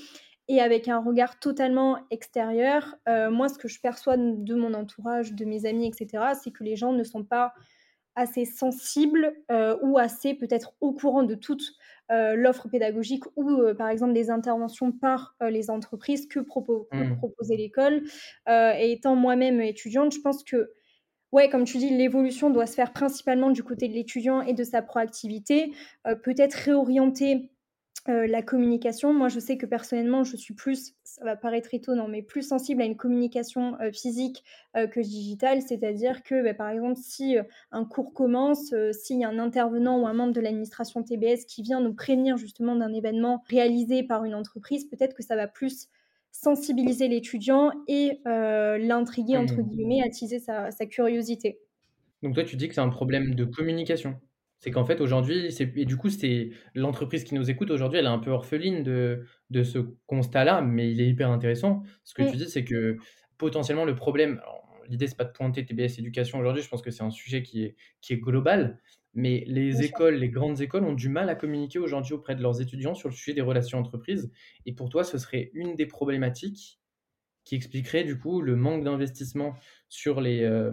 et avec un regard totalement extérieur, moi, ce que je perçois de mon entourage, de mes amis et cetera, c'est que les gens ne sont pas assez sensibles, ou assez peut-être au courant de toute, heu, l'offre pédagogique ou, heu, par exemple des interventions par, heu, les entreprises que Mmh. proposait l'école. Et étant moi-même étudiante, je pense que, ouais, comme tu dis, l'évolution doit se faire principalement du côté de l'étudiant et de sa proactivité. Peut-être réorienter Heu, la communication, moi je sais que personnellement je suis plus, ça va paraître étonnant, mais plus sensible à une communication, heu, physique, heu, que digitale. C'est-à-dire que, bah, par exemple, si, un cours commence, s'il y a un intervenant ou un membre de l'administration TBS qui vient nous prévenir justement d'un événement réalisé par une entreprise, peut-être que ça va plus sensibiliser l'étudiant et «l'intriguer» entre Mmh. guillemets, attiser sa sa curiosité. Donc toi, tu dis que c'est un problème de communication. C'est qu'en fait, aujourd'hui, et du coup, c'est l'entreprise qui nous écoute aujourd'hui, elle est un peu orpheline de, de ce constat-là, mais il est hyper intéressant. Ce que tu dis, c'est que potentiellement le problème, l'idée, c'est pas de pointer TBS éducation aujourd'hui, je pense que c'est un sujet qui est, qui est global, mais les écoles, les grandes écoles ont du mal à communiquer aujourd'hui auprès de leurs étudiants sur le sujet des relations entreprises. Et pour toi, ce serait une des problématiques qui expliquerait du coup le manque d'investissement sur, les, euh,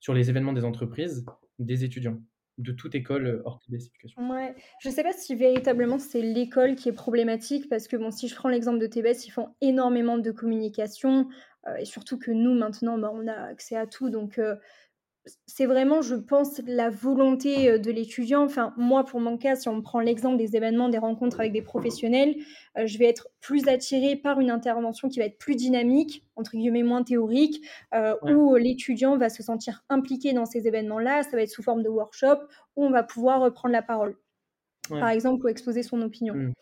sur les événements des entreprises des étudiants? De toute école hors TBS. Ouais, je sais pas si véritablement c'est l'école qui est problématique parce que bon, si je prends l'exemple de TBS, ils font énormément de communication euh, et surtout que nous maintenant, bah, on a accès à tout, donc euh, c'est vraiment, je pense, la volonté euh, de l'étudiant. Enfin, moi, pour mon cas, si on prend l'exemple des événements, des rencontres avec des professionnels, euh, je vais être plus attirée par une intervention qui va être plus dynamique, entre guillemets moins théorique, euh, où l'étudiant va se sentir impliqué dans ces événements-là. Ça va être sous forme de workshop où on va pouvoir reprendre la parole, par exemple, ou exposer son opinion. Mmh.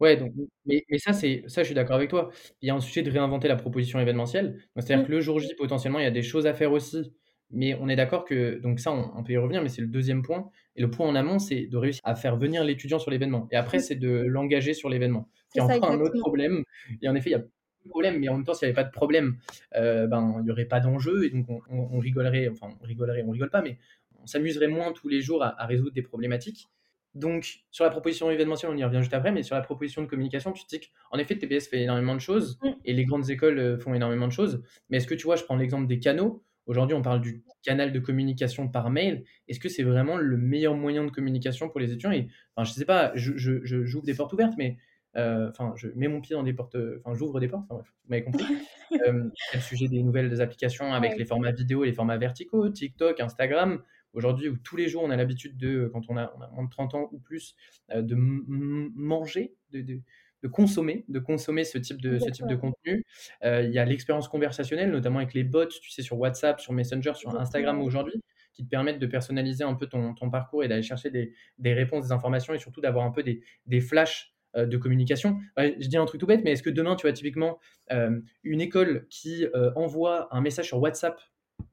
Ouais, donc, mais, mais ça, c'est, ça, je suis d'accord avec toi. Il y a un sujet de réinventer la proposition événementielle. C'est-à-dire mmh. que le jour J, potentiellement, il y a des choses à faire aussi mais on est d'accord que, donc ça, on, peut y revenir, mais c'est le deuxième point. Et le point en amont, c'est de réussir à faire venir l'étudiant sur l'événement. Et après, c'est de l'engager sur l'événement. C'est encore un autre problème. Et en effet, il y a de problème, mais en même temps, s'il n'y avait pas de problème, euh, ben, il n'y aurait pas d'enjeu. Et donc, on, rigolerait, enfin, on rigolerait, on rigole pas, mais on s'amuserait moins tous les jours à, résoudre des problématiques. Donc, sur la proposition événementielle, on y revient juste après, mais sur la proposition de communication, tu te dis qu'en effet, TPS fait énormément de choses mm. et les grandes écoles euh, font énormément de choses. Mais est-ce que tu vois, je prends l'exemple des canaux. Aujourd'hui, on parle du canal de communication par mail. Est-ce que c'est vraiment le meilleur moyen de communication pour les étudiants? Et, enfin, Je ne sais pas, j'ouvre je, des portes ouvertes, mais euh, enfin, je mets mon pied dans des portes, enfin, j'ouvre des portes, enfin, bref, vous m'avez compris. [LAUGHS] euh, le sujet des nouvelles applications avec les formats vidéo et les formats verticaux, TikTok, Instagram. Aujourd'hui, où tous les jours, on a l'habitude de, quand on a, moins de 30 ans ou plus, euh, de manger, de, de, de consommer, de consommer ce type de, ce type de contenu. Euh, il y a l'expérience conversationnelle, notamment avec les bots, tu sais, sur WhatsApp, sur Messenger, sur Instagram aujourd'hui, qui te permettent de personnaliser un peu ton, ton parcours et d'aller chercher des, des, réponses, des informations et surtout d'avoir un peu des, des flashs euh, de communication. je dis un truc tout bête, mais est-ce que demain, tu as typiquement euh, une école qui envoie un message sur WhatsApp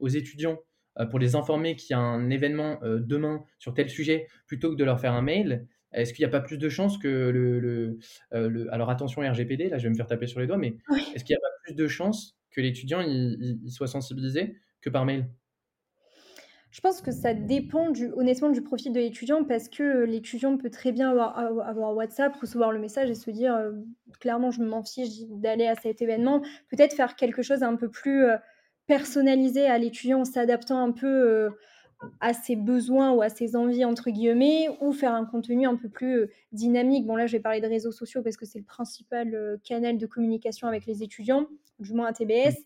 aux étudiants pour les informer qu'il y a un événement demain sur tel sujet, plutôt que de leur faire un mail est-ce qu'il n'y a pas plus de chances que le, euh, le, Alors attention RGPD, là je vais me faire taper sur les doigts, mais est-ce qu'il n'y a pas plus de chances que l'étudiant il, soit sensibilisé que par mail? Je pense que ça dépend du, honnêtement du profil de l'étudiant parce que l'étudiant peut très bien avoir, avoir, WhatsApp, recevoir le message et se dire euh, clairement je m'en fiche d'aller à cet événement. Peut-être faire quelque chose un peu plus euh, personnalisé à l'étudiant en s'adaptant un peu à ses besoins ou à ses envies, entre guillemets, ou faire un contenu un peu plus euh, dynamique. Bon, là, je vais parler de réseaux sociaux parce que c'est le principal euh, canal de communication avec les étudiants, du moins à TBS.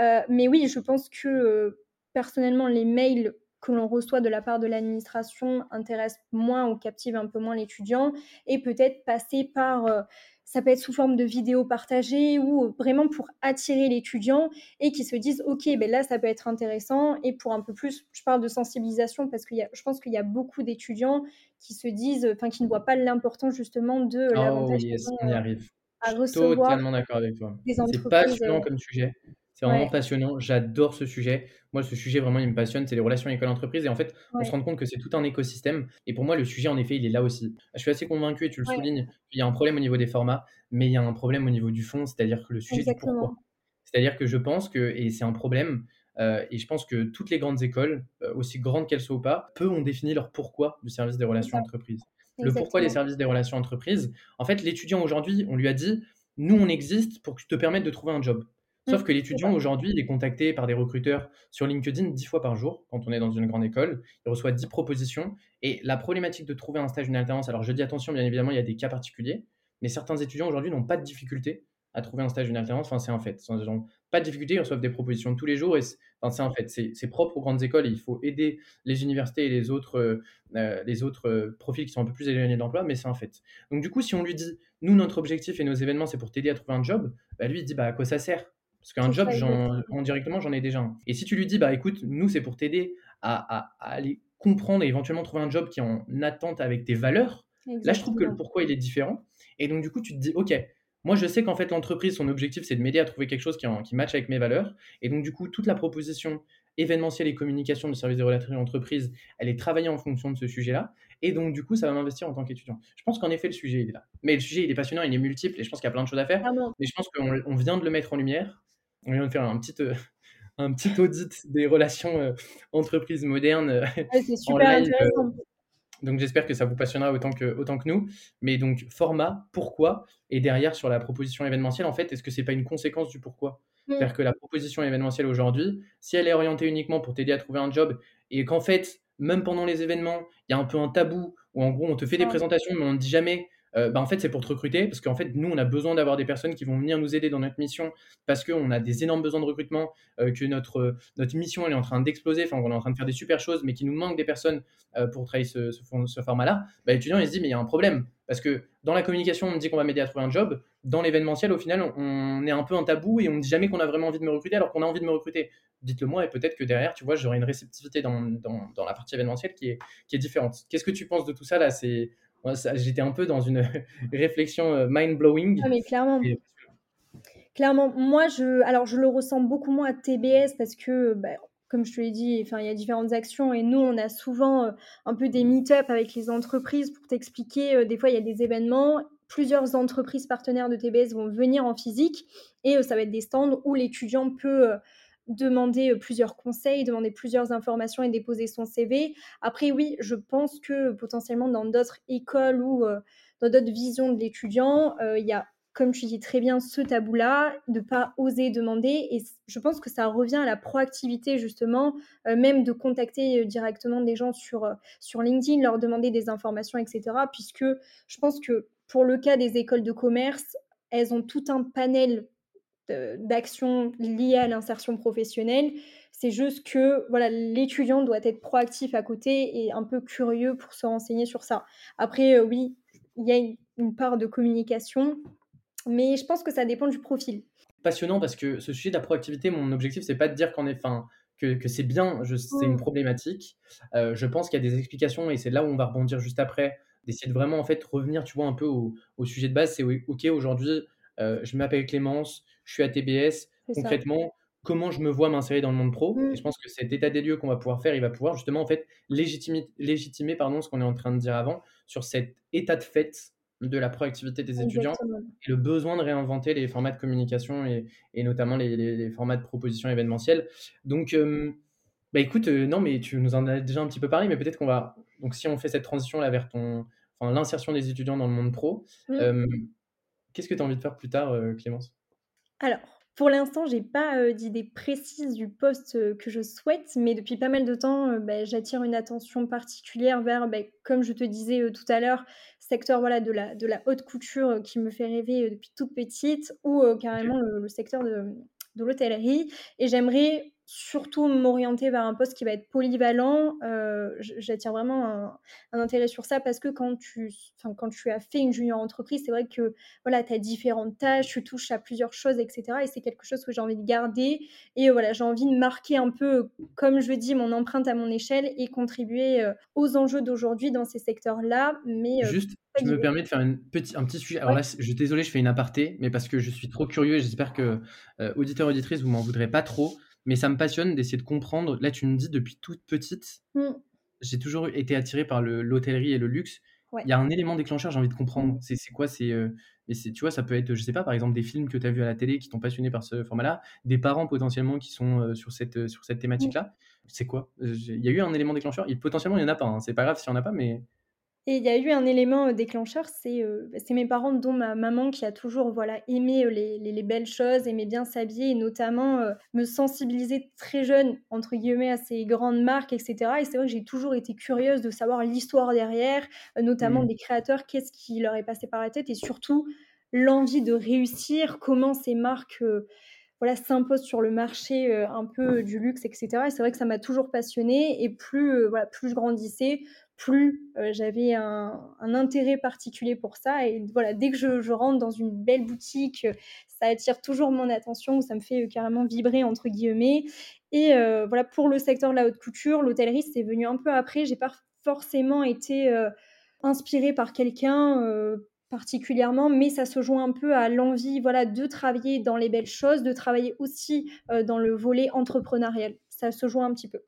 Euh, mais oui, je pense que personnellement, les mails que l'on reçoit de la part de l'administration intéressent moins ou captivent un peu moins l'étudiant et peut-être passer par ça peut être sous forme de vidéos partagées ou vraiment pour attirer l'étudiant et qui se disent ok ben là ça peut être intéressant. Et pour un peu plus je parle de sensibilisation parce que je pense qu'il y a beaucoup d'étudiants qui se disent enfin qui ne voient pas l'importance justement de oh, l'avantage on y arrive. à je suis totalement d'accord avec toi. c'est passionnant euh, comme sujet c'est vraiment passionnant. J'adore ce sujet. Moi, ce sujet, vraiment, il me passionne. C'est les relations école-entreprise. Et en fait, on se rend compte que c'est tout un écosystème. Et pour moi, le sujet, en effet, il est là aussi. Je suis assez convaincu, et tu le soulignes, qu'il y a un problème au niveau des formats, mais il y a un problème au niveau du fond, c'est-à-dire que le sujet du pourquoi. C'est-à-dire que je pense que, et c'est un problème, euh, et je pense que toutes les grandes écoles, euh, aussi grandes qu'elles soient ou pas, peu ont défini leur pourquoi du service des relations entreprises. Le pourquoi des services des relations entreprises. En fait, l'étudiant aujourd'hui, on lui a dit, nous, on existe pour que te permettes de trouver un job. Sauf mmh, que l'étudiant aujourd'hui, il est contacté par des recruteurs sur LinkedIn 10 fois par jour quand on est dans une grande école. Il reçoit 10 propositions. Et la problématique de trouver un stage, une alternance, alors je dis attention, bien évidemment, il y a des cas particuliers, mais certains étudiants aujourd'hui n'ont pas de difficulté à trouver un stage, une alternance. Enfin, c'est un fait. Ils n'ont pas de difficulté, ils reçoivent des propositions tous les jours. Et enfin, c'est un fait. C'est propre aux grandes écoles. Et il faut aider les universités et les autres, euh, euh, les autres euh, profils qui sont un peu plus éloignés d'emploi, mais c'est un fait. Donc, du coup, si on lui dit, nous, notre objectif et nos événements, c'est pour t'aider à trouver un job, bah, lui, il dit, bah, à quoi ça sert? Parce qu'un job, en, directement, j'en ai déjà un. Et si tu lui dis, bah écoute, nous, c'est pour t'aider à, aller comprendre et éventuellement trouver un job qui est en attente avec tes valeurs, là, je trouve que le pourquoi, il est différent. Et donc, du coup, tu te dis, OK, moi, je sais qu'en fait, l'entreprise, son objectif, c'est de m'aider à trouver quelque chose qui, en, qui match avec mes valeurs. Et donc, du coup, toute la proposition événementielle et communication du service des relations d'entreprise, elle est travaillée en fonction de ce sujet-là. Et donc, du coup, ça va m'investir en tant qu'étudiant. Je pense qu'en effet, le sujet, il est là. Mais le sujet, il est passionnant, il est multiple, et je pense qu'il y a plein de choses à faire. Mais je pense qu'on vient de le mettre en lumière. On vient de faire un petit, euh, [LAUGHS] un petit audit des relations euh, entreprises modernes. c'est super intéressant. Donc j'espère que ça vous passionnera autant que, autant que nous. Mais donc format, pourquoi Et derrière sur la proposition événementielle, en fait, est-ce que c'est pas une conséquence du pourquoi? Mm. C'est-à-dire que la proposition événementielle aujourd'hui, si elle est orientée uniquement pour t'aider à trouver un job et qu'en fait, même pendant les événements, il y a un peu un tabou où en gros on te fait des présentations mais on ne dit jamais euh, bah, en fait, c'est pour te recruter parce qu'en fait, nous, on a besoin d'avoir des personnes qui vont venir nous aider dans notre mission parce qu'on a des énormes besoins de recrutement, euh, que notre, notre mission est en train d'exploser, enfin, on est en train de faire des super choses, mais qu'il nous manque des personnes euh, pour travailler ce, ce, format-là. Bah, l'étudiant, il se dit, mais il y a un problème parce que dans la communication, on me dit qu'on va m'aider à trouver un job. Dans l'événementiel, au final, on est un peu un tabou et on ne dit jamais qu'on a vraiment envie de me recruter alors qu'on a envie de me recruter. Dites-le moi et peut-être que derrière, tu vois, j'aurai une réceptivité dans, dans, la partie événementielle qui est, qui est différente. Qu'est-ce que tu penses de tout ça là? J'étais un peu dans une [LAUGHS] réflexion euh, mind-blowing. Ah, mais clairement. Clairement, moi, je, alors je le ressens beaucoup moins à TBS parce que, bah, comme je te l'ai dit, enfin, il y a différentes actions et nous, on a souvent euh, un peu des meet-up avec les entreprises pour t'expliquer. Euh, des fois, il y a des événements. Plusieurs entreprises partenaires de TBS vont venir en physique et ça va être des stands où l'étudiant peut demander plusieurs conseils, demander plusieurs informations et déposer son CV. Après, oui, je pense que potentiellement dans d'autres écoles ou dans d'autres visions de l'étudiant, il y a, comme tu dis très bien, ce tabou-là, de pas oser demander. Et je pense que ça revient à la proactivité, justement, même de contacter directement des gens sur, sur LinkedIn, leur demander des informations, etc. Puisque je pense que pour le cas des écoles de commerce, elles ont tout un panel d'actions liées à l'insertion professionnelle. C'est juste que voilà, l'étudiant doit être proactif à côté et un peu curieux pour se renseigner sur ça. Après, euh, oui, il y a une, part de communication, mais je pense que ça dépend du profil. Passionnant parce que ce sujet de la proactivité, mon objectif, c'est pas de dire qu'en est, fin, que, que c'est bien, c'est une problématique. Euh, je pense qu'il y a des explications et c'est là où on va rebondir juste après, d'essayer de vraiment en fait revenir, tu vois, un peu au, au sujet de base. C'est ok, aujourd'hui, euh, je m'appelle Clémence, je suis à TBS. Concrètement, comment je me vois m'insérer dans le monde pro mmh. Et je pense que cet état des lieux qu'on va pouvoir faire, il va pouvoir justement en fait légitimer, légitimer pardon, ce qu'on est en train de dire avant sur cet état de fait de la proactivité des étudiants et le besoin de réinventer les formats de communication et, et notamment les, les, formats de proposition événementielle. Donc, bah écoute, euh, non, mais tu nous en as déjà un petit peu parlé, mais peut-être qu'on va. Donc, si on fait cette transition là vers ton, enfin, l'insertion des étudiants dans le monde pro, mmh. Qu'est-ce que tu as envie de faire plus tard, euh, Clémence? Alors, pour l'instant, j'ai pas euh, d'idée précise du poste euh, que je souhaite, mais depuis pas mal de temps, bah, j'attire une attention particulière vers, bah, comme je te disais tout à l'heure, secteur voilà, de, la, de la haute couture qui me fait rêver depuis toute petite, ou carrément le, secteur de, de l'hôtellerie. Et j'aimerais surtout m'orienter vers un poste qui va être polyvalent. Euh, J'attire vraiment un, intérêt sur ça parce que quand tu, quand tu as fait une junior entreprise, c'est vrai que voilà, tu as différentes tâches, tu touches à plusieurs choses, etc. Et c'est quelque chose que j'ai envie de garder. Et voilà, j'ai envie de marquer un peu, comme je dis, mon empreinte à mon échelle et contribuer euh, aux enjeux d'aujourd'hui dans ces secteurs-là. Mais euh, Juste, tu me permets de faire une petit, un petit sujet. Alors là, je suis désolé, je fais une aparté, mais parce que je suis trop curieux et j'espère que euh, auditeurs, auditrices, vous m'en voudrez pas trop mais ça me passionne d'essayer de comprendre. Là, tu me dis depuis toute petite, mmh. j'ai toujours été attiré par l'hôtellerie et le luxe. Il y a un élément déclencheur, j'ai envie de comprendre. Mmh. C'est quoi C'est euh, tu vois, ça peut être, je sais pas, par exemple, des films que tu as vus à la télé qui t'ont passionné par ce format-là, des parents potentiellement qui sont euh, sur cette, euh, sur cette thématique-là. C'est quoi? Il y a eu un élément déclencheur? Et Potentiellement, il n'y en a pas. Hein. C'est pas grave s'il n'y en a pas, mais et il y a eu un élément, déclencheur, bah, c'est, mes parents, dont ma maman qui a toujours, voilà, aimé, les belles choses, aimait bien s'habiller et notamment, me sensibiliser très jeune, entre guillemets, à ces grandes marques etc. et c'est vrai que j'ai toujours été curieuse de savoir l'histoire derrière, notamment mmh. des créateurs, qu'est-ce qui leur est passé par la tête et surtout l'envie de réussir, comment ces marques, voilà, s'imposent sur le marché, un peu du luxe etc. et c'est vrai que ça m'a toujours passionnée et plus, voilà, plus je grandissais, plus j'avais un, intérêt particulier pour ça. Et voilà, dès que je, rentre dans une belle boutique, ça attire toujours mon attention, ça me fait carrément vibrer entre guillemets. Et voilà, pour le secteur de la haute couture, l'hôtellerie, c'est venu un peu après. J'ai pas forcément été inspirée par quelqu'un particulièrement, mais ça se joint un peu à l'envie voilà, de travailler dans les belles choses, de travailler aussi dans le volet entrepreneurial. Ça se joint un petit peu.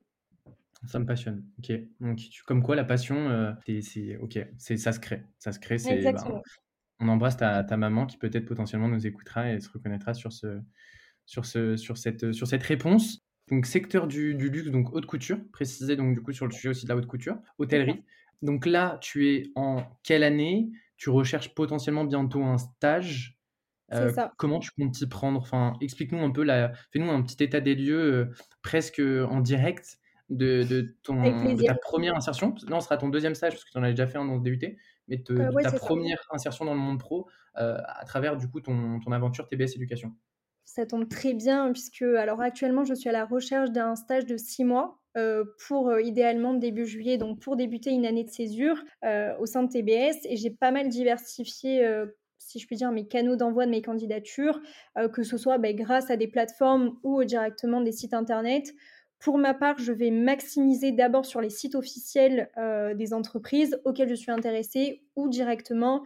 Ça me passionne. Ok. Donc, comme quoi, la passion, c'est, ok, c'est, ça se crée. Ça se crée. C'est, ben, on embrasse ta, ta maman qui peut-être potentiellement nous écoutera et se reconnaîtra sur ce, sur ce, sur cette, sur cette réponse. Donc, secteur du, du luxe, donc haute couture, précisé donc du coup sur le sujet aussi de la haute couture, hôtellerie. Donc là, tu es en quelle année? Tu recherches potentiellement bientôt un stage. Euh, ça. Comment tu comptes t'y prendre? Enfin, explique-nous un peu, la... fais-nous un petit état des lieux euh, presque en direct de, de, ton, ta première insertion. Non, ce sera ton deuxième stage parce que tu en as déjà fait un dans DUT, mais euh, ta première insertion dans le monde pro à travers du coup ton, ton aventure TBS Éducation. Ça tombe très bien puisque alors actuellement je suis à la recherche d'un stage de six mois euh, pour euh, idéalement début juillet, donc pour débuter une année de césure euh, au sein de TBS. Et j'ai pas mal diversifié, si je puis dire, mes canaux d'envoi de mes candidatures, que ce soit ben, grâce à des plateformes ou directement des sites internet. Pour ma part, je vais maximiser d'abord sur les sites officiels des entreprises auxquelles je suis intéressée ou directement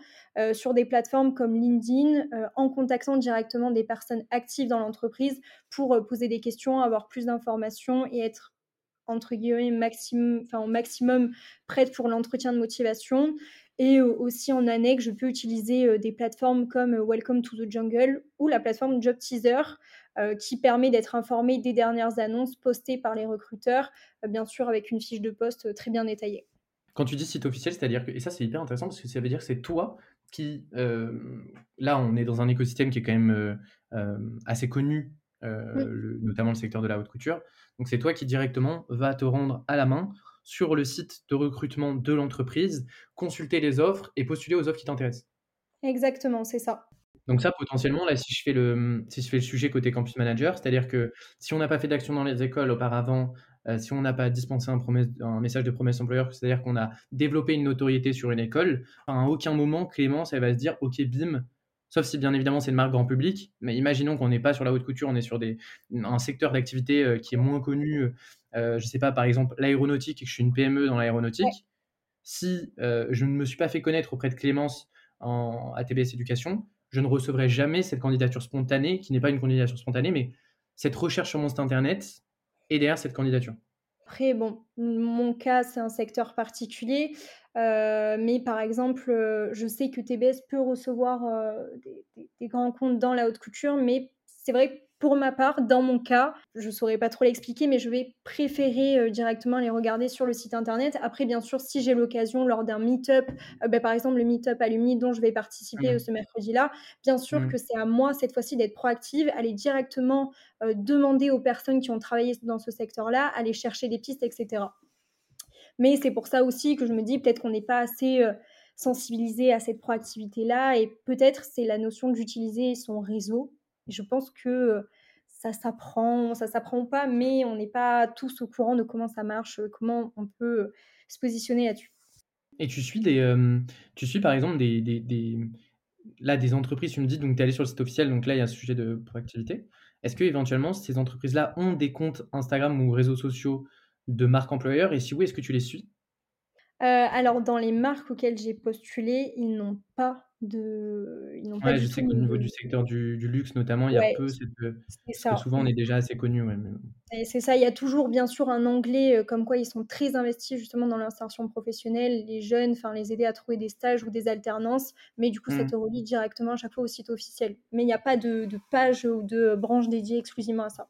sur des plateformes comme LinkedIn en contactant directement des personnes actives dans l'entreprise pour poser des questions, avoir plus d'informations et être entre guillemets maximum, enfin, au maximum prête pour l'entretien de motivation. Et aussi en annexe, je peux utiliser des plateformes comme Welcome to the Jungle ou la plateforme Job Teaser qui permet d'être informé des dernières annonces postées par les recruteurs, bien sûr avec une fiche de poste très bien détaillée. Quand tu dis site officiel, c'est-à-dire que, et ça c'est hyper intéressant parce que ça veut dire que c'est toi qui, là on est dans un écosystème qui est quand même assez connu euh, notamment le secteur de la haute couture. Donc c'est toi qui directement va te rendre à la main sur le site de recrutement de l'entreprise, consulter les offres et postuler aux offres qui t'intéressent. Exactement, c'est ça. Donc ça, potentiellement, là, si je fais le, si je fais le sujet côté campus manager, c'est-à-dire que si on n'a pas fait d'action dans les écoles auparavant, euh, si on n'a pas dispensé un, promesse, un, message de promesse employeur, c'est-à-dire qu'on a développé une notoriété sur une école, à aucun moment, Clémence, elle va se dire, OK, bim, Sauf si bien évidemment c'est une marque grand public. Mais imaginons qu'on n'est pas sur la haute couture, on est sur des, un secteur d'activité euh, qui est moins connu. Euh, je ne sais pas, par exemple l'aéronautique, et que je suis une PME dans l'aéronautique. Si euh, je ne me suis pas fait connaître auprès de Clémence en ATBS Éducation, je ne recevrai jamais cette candidature spontanée, qui n'est pas une candidature spontanée, mais cette recherche sur mon site internet et derrière cette candidature. Après, bon, mon cas, c'est un secteur particulier. Euh, mais par exemple, euh, je sais que TBS peut recevoir euh, des, grands comptes dans la haute couture, mais c'est vrai que pour ma part, dans mon cas, je ne saurais pas trop l'expliquer, mais je vais préférer directement les regarder sur le site internet. Après, bien sûr, si j'ai l'occasion lors d'un meet-up, ben, par exemple le meet-up Alumni dont je vais participer mmh. ce mercredi-là, bien sûr mmh. que c'est à moi cette fois-ci d'être proactive, aller directement demander aux personnes qui ont travaillé dans ce secteur-là, aller chercher des pistes, etc. Mais c'est pour ça aussi que je me dis peut-être qu'on n'est pas assez euh, sensibilisé à cette proactivité-là et peut-être c'est la notion d'utiliser son réseau. Je pense que euh, ça s'apprend, ça s'apprend pas, mais on n'est pas tous au courant de comment ça marche, comment on peut se positionner là-dessus. Et tu suis des, euh, tu suis par exemple des, là des entreprises. Tu me dis donc tu es allé sur le site officiel, donc là il y a un sujet de proactivité. Est-ce que éventuellement ces entreprises-là ont des comptes Instagram ou réseaux sociaux de marques employeurs? Et si oui, est-ce que tu les suis? euh, Alors, dans les marques auxquelles j'ai postulé, ils n'ont pas de. Ils je sais qu'au niveau du secteur du, luxe, notamment, il y a peu. Cette... souvent, on est déjà assez connu. C'est ça. Il y a toujours, bien sûr, un anglais euh, comme quoi ils sont très investis justement dans l'insertion professionnelle, les jeunes, enfin, les aider à trouver des stages ou des alternances. Mais du coup, ça mmh. te relie directement à chaque fois au site officiel. Mais il n'y a pas de, de page ou de branche dédiée exclusivement à ça.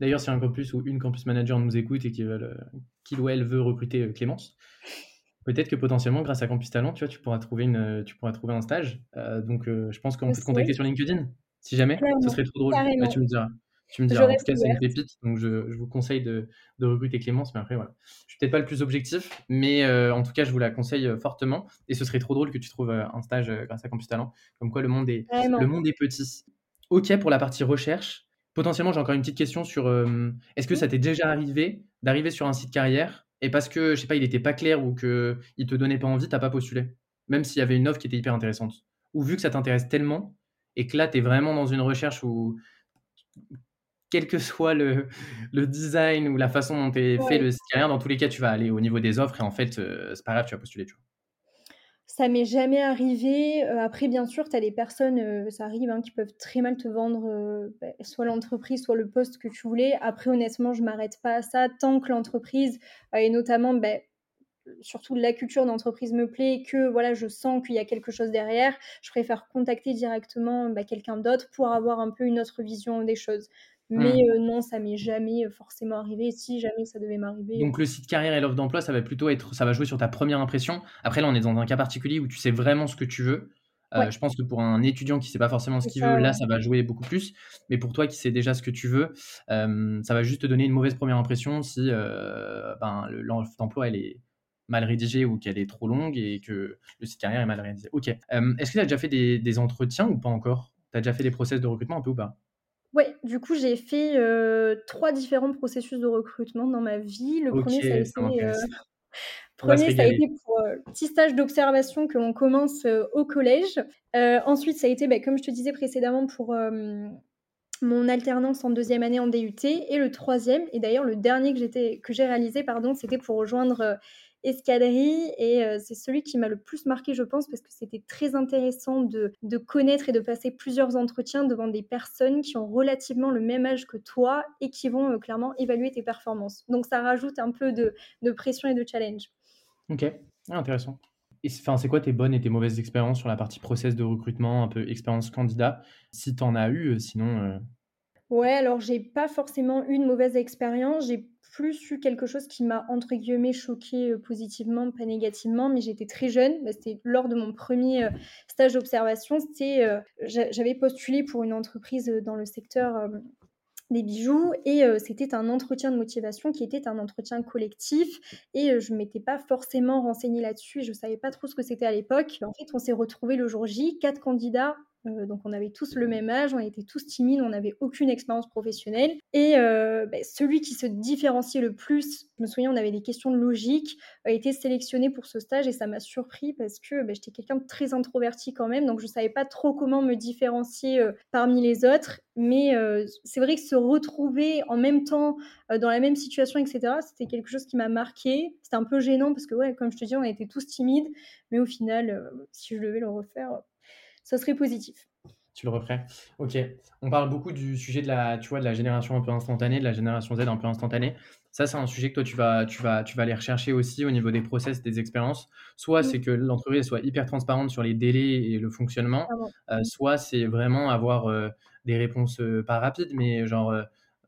D'ailleurs, si un campus ou une campus manager nous écoute et qu'il ou elle veut recruter euh, Clémence, peut-être que potentiellement, grâce à Campus Talent, tu vois, tu pourras trouver, une, tu pourras trouver un stage. Euh, donc, euh, je pense qu'on peut te contacter sur LinkedIn, si jamais. ce serait trop drôle. Bah, tu me diras. Tu me diras. En tout cas, c'est une pépite, donc je, vous conseille de, recruter Clémence. Mais après, voilà. Je suis peut-être pas le plus objectif, mais en tout cas, je vous la conseille fortement. Et ce serait trop drôle que tu trouves un stage grâce à Campus Talent. Comme quoi, le monde est, le monde est petit. Ok pour la partie recherche. Potentiellement, j'ai encore une petite question sur euh, est-ce que ça t'est déjà arrivé d'arriver sur un site carrière et parce que, je sais pas, il n'était pas clair ou qu'il te donnait pas envie, t'as pas postulé Même s'il y avait une offre qui était hyper intéressante. Ou vu que ça t'intéresse tellement et que là, tu es vraiment dans une recherche où, quel que soit le, design ou la façon dont tu es fait le carrière, dans tous les cas, tu vas aller au niveau des offres et en fait, euh, c'est pas grave, tu vas postuler. Tu vois. Ça m'est jamais arrivé. Heu, après, bien sûr, tu as des personnes, heu, ça arrive, hein, qui peuvent très mal te vendre, heu, bah, soit l'entreprise, soit le poste que tu voulais. Après, honnêtement, je m'arrête pas à ça tant que l'entreprise, et notamment, beh, surtout la culture d'entreprise me plaît, que voilà, je sens qu'il y a quelque chose derrière, je préfère contacter directement, bah, quelqu'un d'autre pour avoir un peu une autre vision des choses. Mais Mmh. heu, non, ça m'est jamais, heu, forcément arrivé. Si jamais ça devait m'arriver, heu Donc le site carrière et l'offre d'emploi, ça va plutôt être ça va jouer sur ta première impression. Après là, on est dans un cas particulier où tu sais vraiment ce que tu veux. Ouais, je pense que pour un étudiant qui sait pas forcément ce qu'il veut, là, ça va jouer beaucoup plus. Mais pour toi qui sais déjà ce que tu veux, ça va juste te donner une mauvaise première impression si, ben, l'offre d'emploi, elle est mal rédigée ou qu'elle est trop longue et que le site carrière est mal réalisé. OK. Est-ce que tu as déjà fait des des entretiens ou pas encore? Tu as déjà fait des process de recrutement un peu ou pas? Ouais, du coup, j'ai fait, 3 différents processus de recrutement dans ma vie. Le premier ça a été, heu m'intéresse. [LAUGHS] On va se 1 ça a régaler. été pour, heu, petit stage d'observation que l'on commence, au collège. Ensuite, ça a été, bah, comme je te disais précédemment pour, mon alternance en deuxième année en DUT et le troisième et d'ailleurs le dernier que j'ai réalisé pardon, c'était pour rejoindre, Escadrille et heu, c'est celui qui m'a le plus marqué je pense parce que c'était très intéressant de de connaître et de passer plusieurs entretiens devant des personnes qui ont relativement le même âge que toi et qui vont, heu, clairement évaluer tes performances. Donc ça rajoute un peu de de pression et de challenge. OK. Ah intéressant. Et c'est enfin, c'est quoi tes bonnes et tes mauvaises expériences sur la partie process de recrutement, un peu expérience candidat? Si tu en as eu, heu, sinon, Ouais, alors j'ai pas forcément eu une mauvaise expérience, j'ai plus eu quelque chose qui m'a entre guillemets «choquée», heu, positivement, pas négativement, mais j'étais très jeune, bah, c'était lors de mon premier er stage d'observation. C'était, j'a j'avais postulé pour une entreprise, dans le secteur, des bijoux et c'était un entretien de motivation qui était un entretien collectif et heu, je m'étais pas forcément renseignée là-dessus et je savais pas trop ce que c'était à l'époque. En fait, on s'est retrouvés le jour J, 4 candidats, heu, donc on avait tous le même âge, on était tous timides, on n'avait aucune expérience professionnelle et heu, beh, celui qui se différenciait le plus, je me souviens, on avait des questions de logique, a été sélectionné pour ce stage et ça m'a surpris parce que, beh, j'étais quelqu'un de très introverti quand même, donc je savais pas trop comment me différencier, heu, parmi les autres. Mais c'est vrai que se retrouver en même temps, dans la même situation et cetera, c'était quelque chose qui m'a marquée. C'était un peu gênant parce que, ouais, comme je te dis, on était tous timides, mais au final, si je devais le refaire, ça serait positif. Tu le referais? OK. On parle beaucoup du sujet de la tu vois, de la génération un peu instantanée, de la génération Z un peu instantanée. Ça, c'est un sujet que toi, tu vas tu vas tu vas aller rechercher aussi au niveau des process, des expériences. Soit Mmh, c'est que l'entreprise soit hyper transparente sur les délais et le fonctionnement, clairement. heu, soit c'est vraiment avoir, heu, des réponses, heu, pas rapides, mais genre,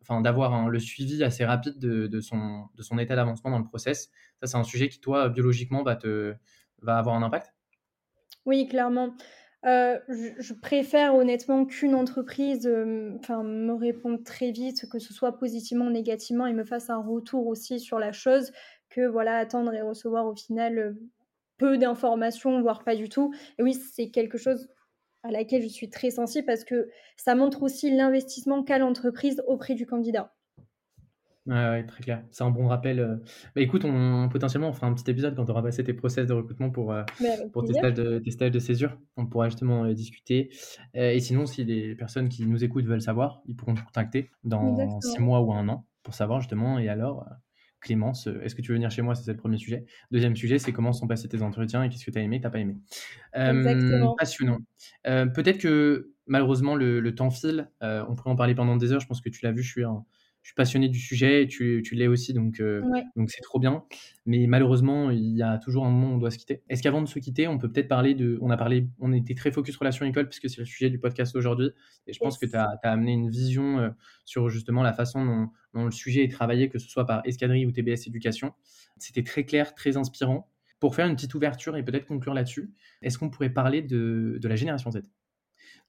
enfin d'avoir le suivi assez rapide de de son de son état d'avancement dans le process. Ça, c'est un sujet qui, toi, biologiquement, va te va avoir un impact? Oui, clairement. Heu, je préfère honnêtement qu'une entreprise, enfin, me réponde très vite, que ce soit positivement ou négativement et me fasse un retour aussi sur la chose, que voilà, attendre et recevoir au final, heu, peu d'informations, voire pas du tout. Et oui, c'est quelque chose à laquelle je suis très sensible parce que ça montre aussi l'investissement qu'a l'entreprise auprès du candidat. Ouais, ouais, très clair. C'est un bon rappel, heu. Bah, écoute, on potentiellement, on fera un petit épisode quand tu auras passé tes process de recrutement pour, Mais avec pour tes stages de tes stages de césure. On pourra justement, heu, discuter. Et sinon, si les personnes qui nous écoutent veulent savoir, ils pourront te contacter dans 6 Exactement. mois ou un an pour savoir justement: «Et alors, Clémence, est-ce que tu veux venir chez moi?» C'est le premier sujet. Deuxième sujet, c'est comment sont passés tes entretiens et qu'est-ce que tu as aimé, tu as pas aimé? Exactement. passionnant. Peut-être que malheureusement le le temps file, on pourrait en parler pendant des heures. Je pense que tu l'as vu, je suis un je suis passionné du sujet, tu tu l'es aussi donc Ouais. donc c'est trop bien. Mais malheureusement, il y a toujours un moment où on doit se quitter. Est-ce qu'avant de se quitter, on peut peut-être parler de on a parlé on était très focus relation école puisque c'est le sujet du podcast aujourd'hui et je pense que tu as amené une vision, heu, sur justement la façon dont dont le sujet est travaillé, que ce soit par Escadrille ou TBS Éducation. C'était très clair, très inspirant. Pour faire une petite ouverture et peut-être conclure là-dessus, est-ce qu'on pourrait parler de de la génération Z?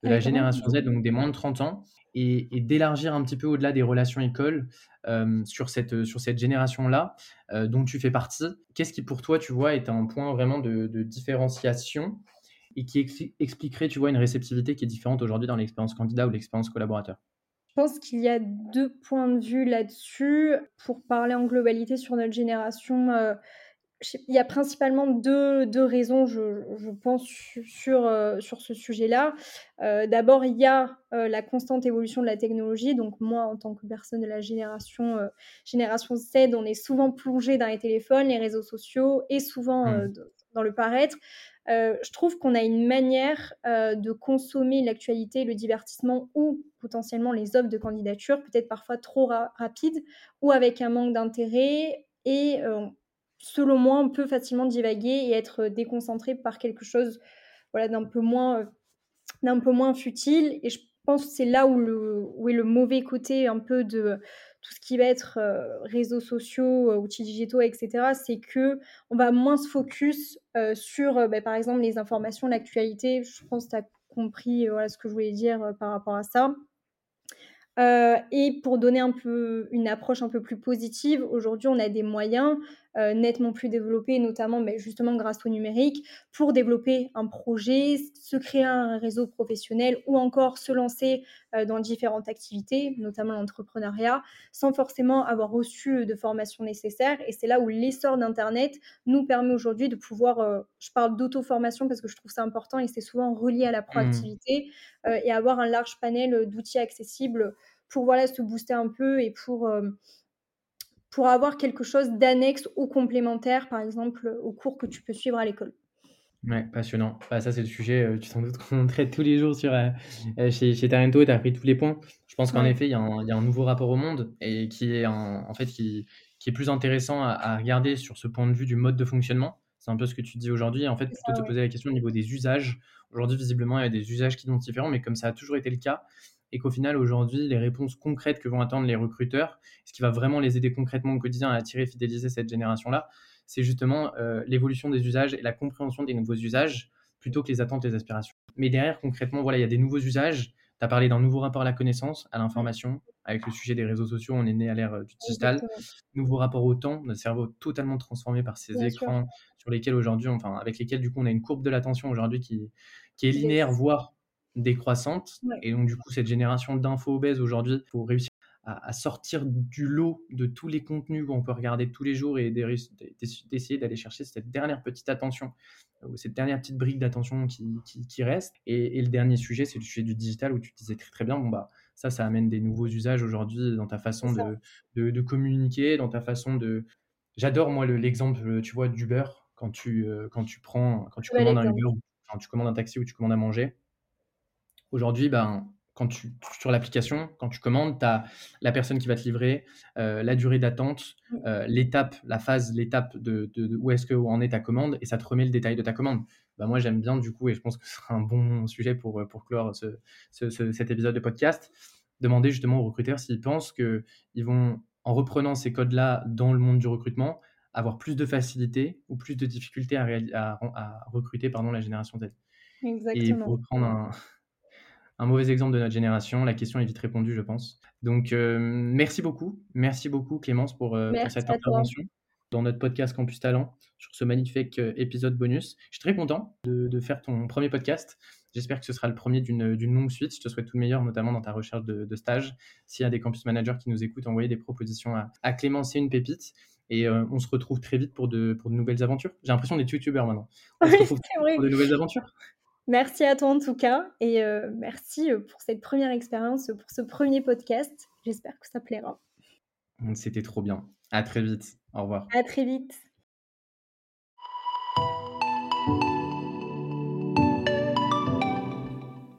De la génération Z, donc des moins de 30 ans et d'élargir un petit peu au-delà des relations écoles, hem, sur cette, sur cette génération-là, heu, dont tu fais partie. Qu'est-ce qui pour toi, tu vois, est un point vraiment de différenciation et qui expli expliquerait, tu vois, une réceptivité qui est différente aujourd'hui dans l'expérience candidat ou l'expérience collaborateur? Je pense qu'il y a 2 points de vue là-dessus. Pour parler en globalité sur notre génération, sais il y a principalement deux 2 raisons, je je pense su sur, heu, sur ce sujet-là. Heu, d'abord, il y a, heu, la constante évolution de la technologie. Donc moi, en tant que personne de la génération, génération Z, on est souvent plongé dans les téléphones, les réseaux sociaux et souvent, Mmh. dans le paraître. je trouve qu'on a une manière de consommer l'actualité, le divertissement ou potentiellement les offres de candidature, peut-être parfois trop rapide ou avec un manque d'intérêt et selon moi, on peut facilement divaguer et être déconcentré par quelque chose voilà, d'un peu moins d'un peu moins futile et je pense que c'est là où, le, où est le mauvais côté un peu de tout ce qui va être réseaux sociaux, outils digitaux, etc. C'est que on va moins se focus sur, bah, par exemple, les informations, l'actualité. Je pense que tu as compris ce que je voulais dire par rapport à ça. Euh, et pour donner un peu une approche un peu plus positive, aujourd'hui, on a des moyens euh, nettement plus développés, notamment mais justement grâce au numérique, pour développer un projet, se créer un réseau professionnel ou encore se lancer euh, dans différentes activités, notamment l'entrepreneuriat, sans forcément avoir reçu de formation nécessaire. Et c'est là où l'essor d'Internet nous permet aujourd'hui de pouvoir, je parle d'auto-formation parce que je trouve ça important et c'est souvent relié à la mmh. proactivité, et avoir un large panel d'outils accessibles pour voilà, se booster un peu et pour, euh, pour avoir quelque chose d'annexe ou complémentaire, par exemple, au cours que tu peux suivre à l'école. Ouais, passionnant. Bah, ça, c'est le sujet, euh, tu t'en doutes qu'on traite tous les jours sur, euh, chez, chez Tarento et tu as appris tous les points. Je pense qu'en effet, il y, a un, y, a un nouveau rapport au monde et qui est, en, en fait, qui, qui, est plus intéressant à, regarder sur ce point de vue du mode de fonctionnement. C'est un peu ce que tu dis aujourd'hui. En fait, plutôt te poser la question au niveau des usages. Aujourd'hui, visiblement, il y a des usages qui sont différents, mais comme ça a toujours été le cas, et qu'au final, aujourd'hui, les réponses concrètes que vont attendre les recruteurs, ce qui va vraiment les aider concrètement au quotidien à attirer et fidéliser cette génération-là, c'est justement euh, l'évolution des usages et la compréhension des nouveaux usages plutôt que les attentes et les aspirations. Mais derrière, concrètement, voilà, il y a des nouveaux usages. Tu as parlé d'un nouveau rapport à la connaissance, à l'information. Avec le sujet des réseaux sociaux, on est né à l'ère euh, du digital. Nouveau rapport au temps, notre cerveau totalement transformé par ces écrans sur lesquels aujourd'hui, enfin, avec lesquels du coup on a une courbe de l'attention aujourd'hui qui, qui est linéaire, voire décroissante. Et donc, du coup, cette génération d'infos obèses aujourd'hui, pour réussir à, sortir du lot de tous les contenus qu'on peut regarder tous les jours et d'essayer d'aller chercher cette dernière petite attention ou cette dernière petite brique d'attention qui, qui, reste. Et, le dernier sujet, c'est le sujet du digital où tu disais très très bien, bon bah ça, ça amène des nouveaux usages aujourd'hui dans ta façon de, de, communiquer, dans ta façon de... J'adore moi l'exemple, tu vois, d'Uber, quand tu, euh, quand tu prends, quand tu commandes un Uber, quand tu commandes un taxi ou tu commandes à manger, Aujourd'hui, ben, quand tu, sur l'application, quand tu commandes, tu as la personne qui va te livrer, euh, la durée d'attente, mmh. euh, l'étape, la phase, l'étape de, où est-ce que en est ta commande, et ça te remet le détail de ta commande. Ben moi, j'aime bien du coup, et je pense que ce sera un bon sujet pour, pour clore cet épisode de podcast, demander justement aux recruteurs s'ils pensent qu'ils vont, en reprenant ces codes-là dans le monde du recrutement, avoir plus de facilité ou plus de difficulté à, à, recruter pardon, la génération Z. Exactement. Et pour reprendre un, un mauvais exemple de notre génération. La question est vite répondue, je pense. Donc, euh, merci beaucoup. Merci beaucoup, Clémence, pour, euh, cette intervention dans notre podcast Campus Talent sur ce magnifique euh, épisode bonus. Je suis très content de, faire ton premier podcast. J'espère que ce sera le premier d'une longue suite. Je te souhaite tout le meilleur, notamment dans ta recherche de, stage. S'il y a des campus managers qui nous écoutent, envoyez des propositions à, Clémence, c'est une pépite. Et on se retrouve très vite pour de, pour de nouvelles aventures. J'ai l'impression d'être youtubeur maintenant. On se retrouve [LAUGHS] pour de nouvelles aventures. Merci à toi en tout cas et euh, merci euh, pour cette première expérience, pour ce premier podcast. J'espère que ça plaira. C'était trop bien. À très vite. Au revoir. À très vite.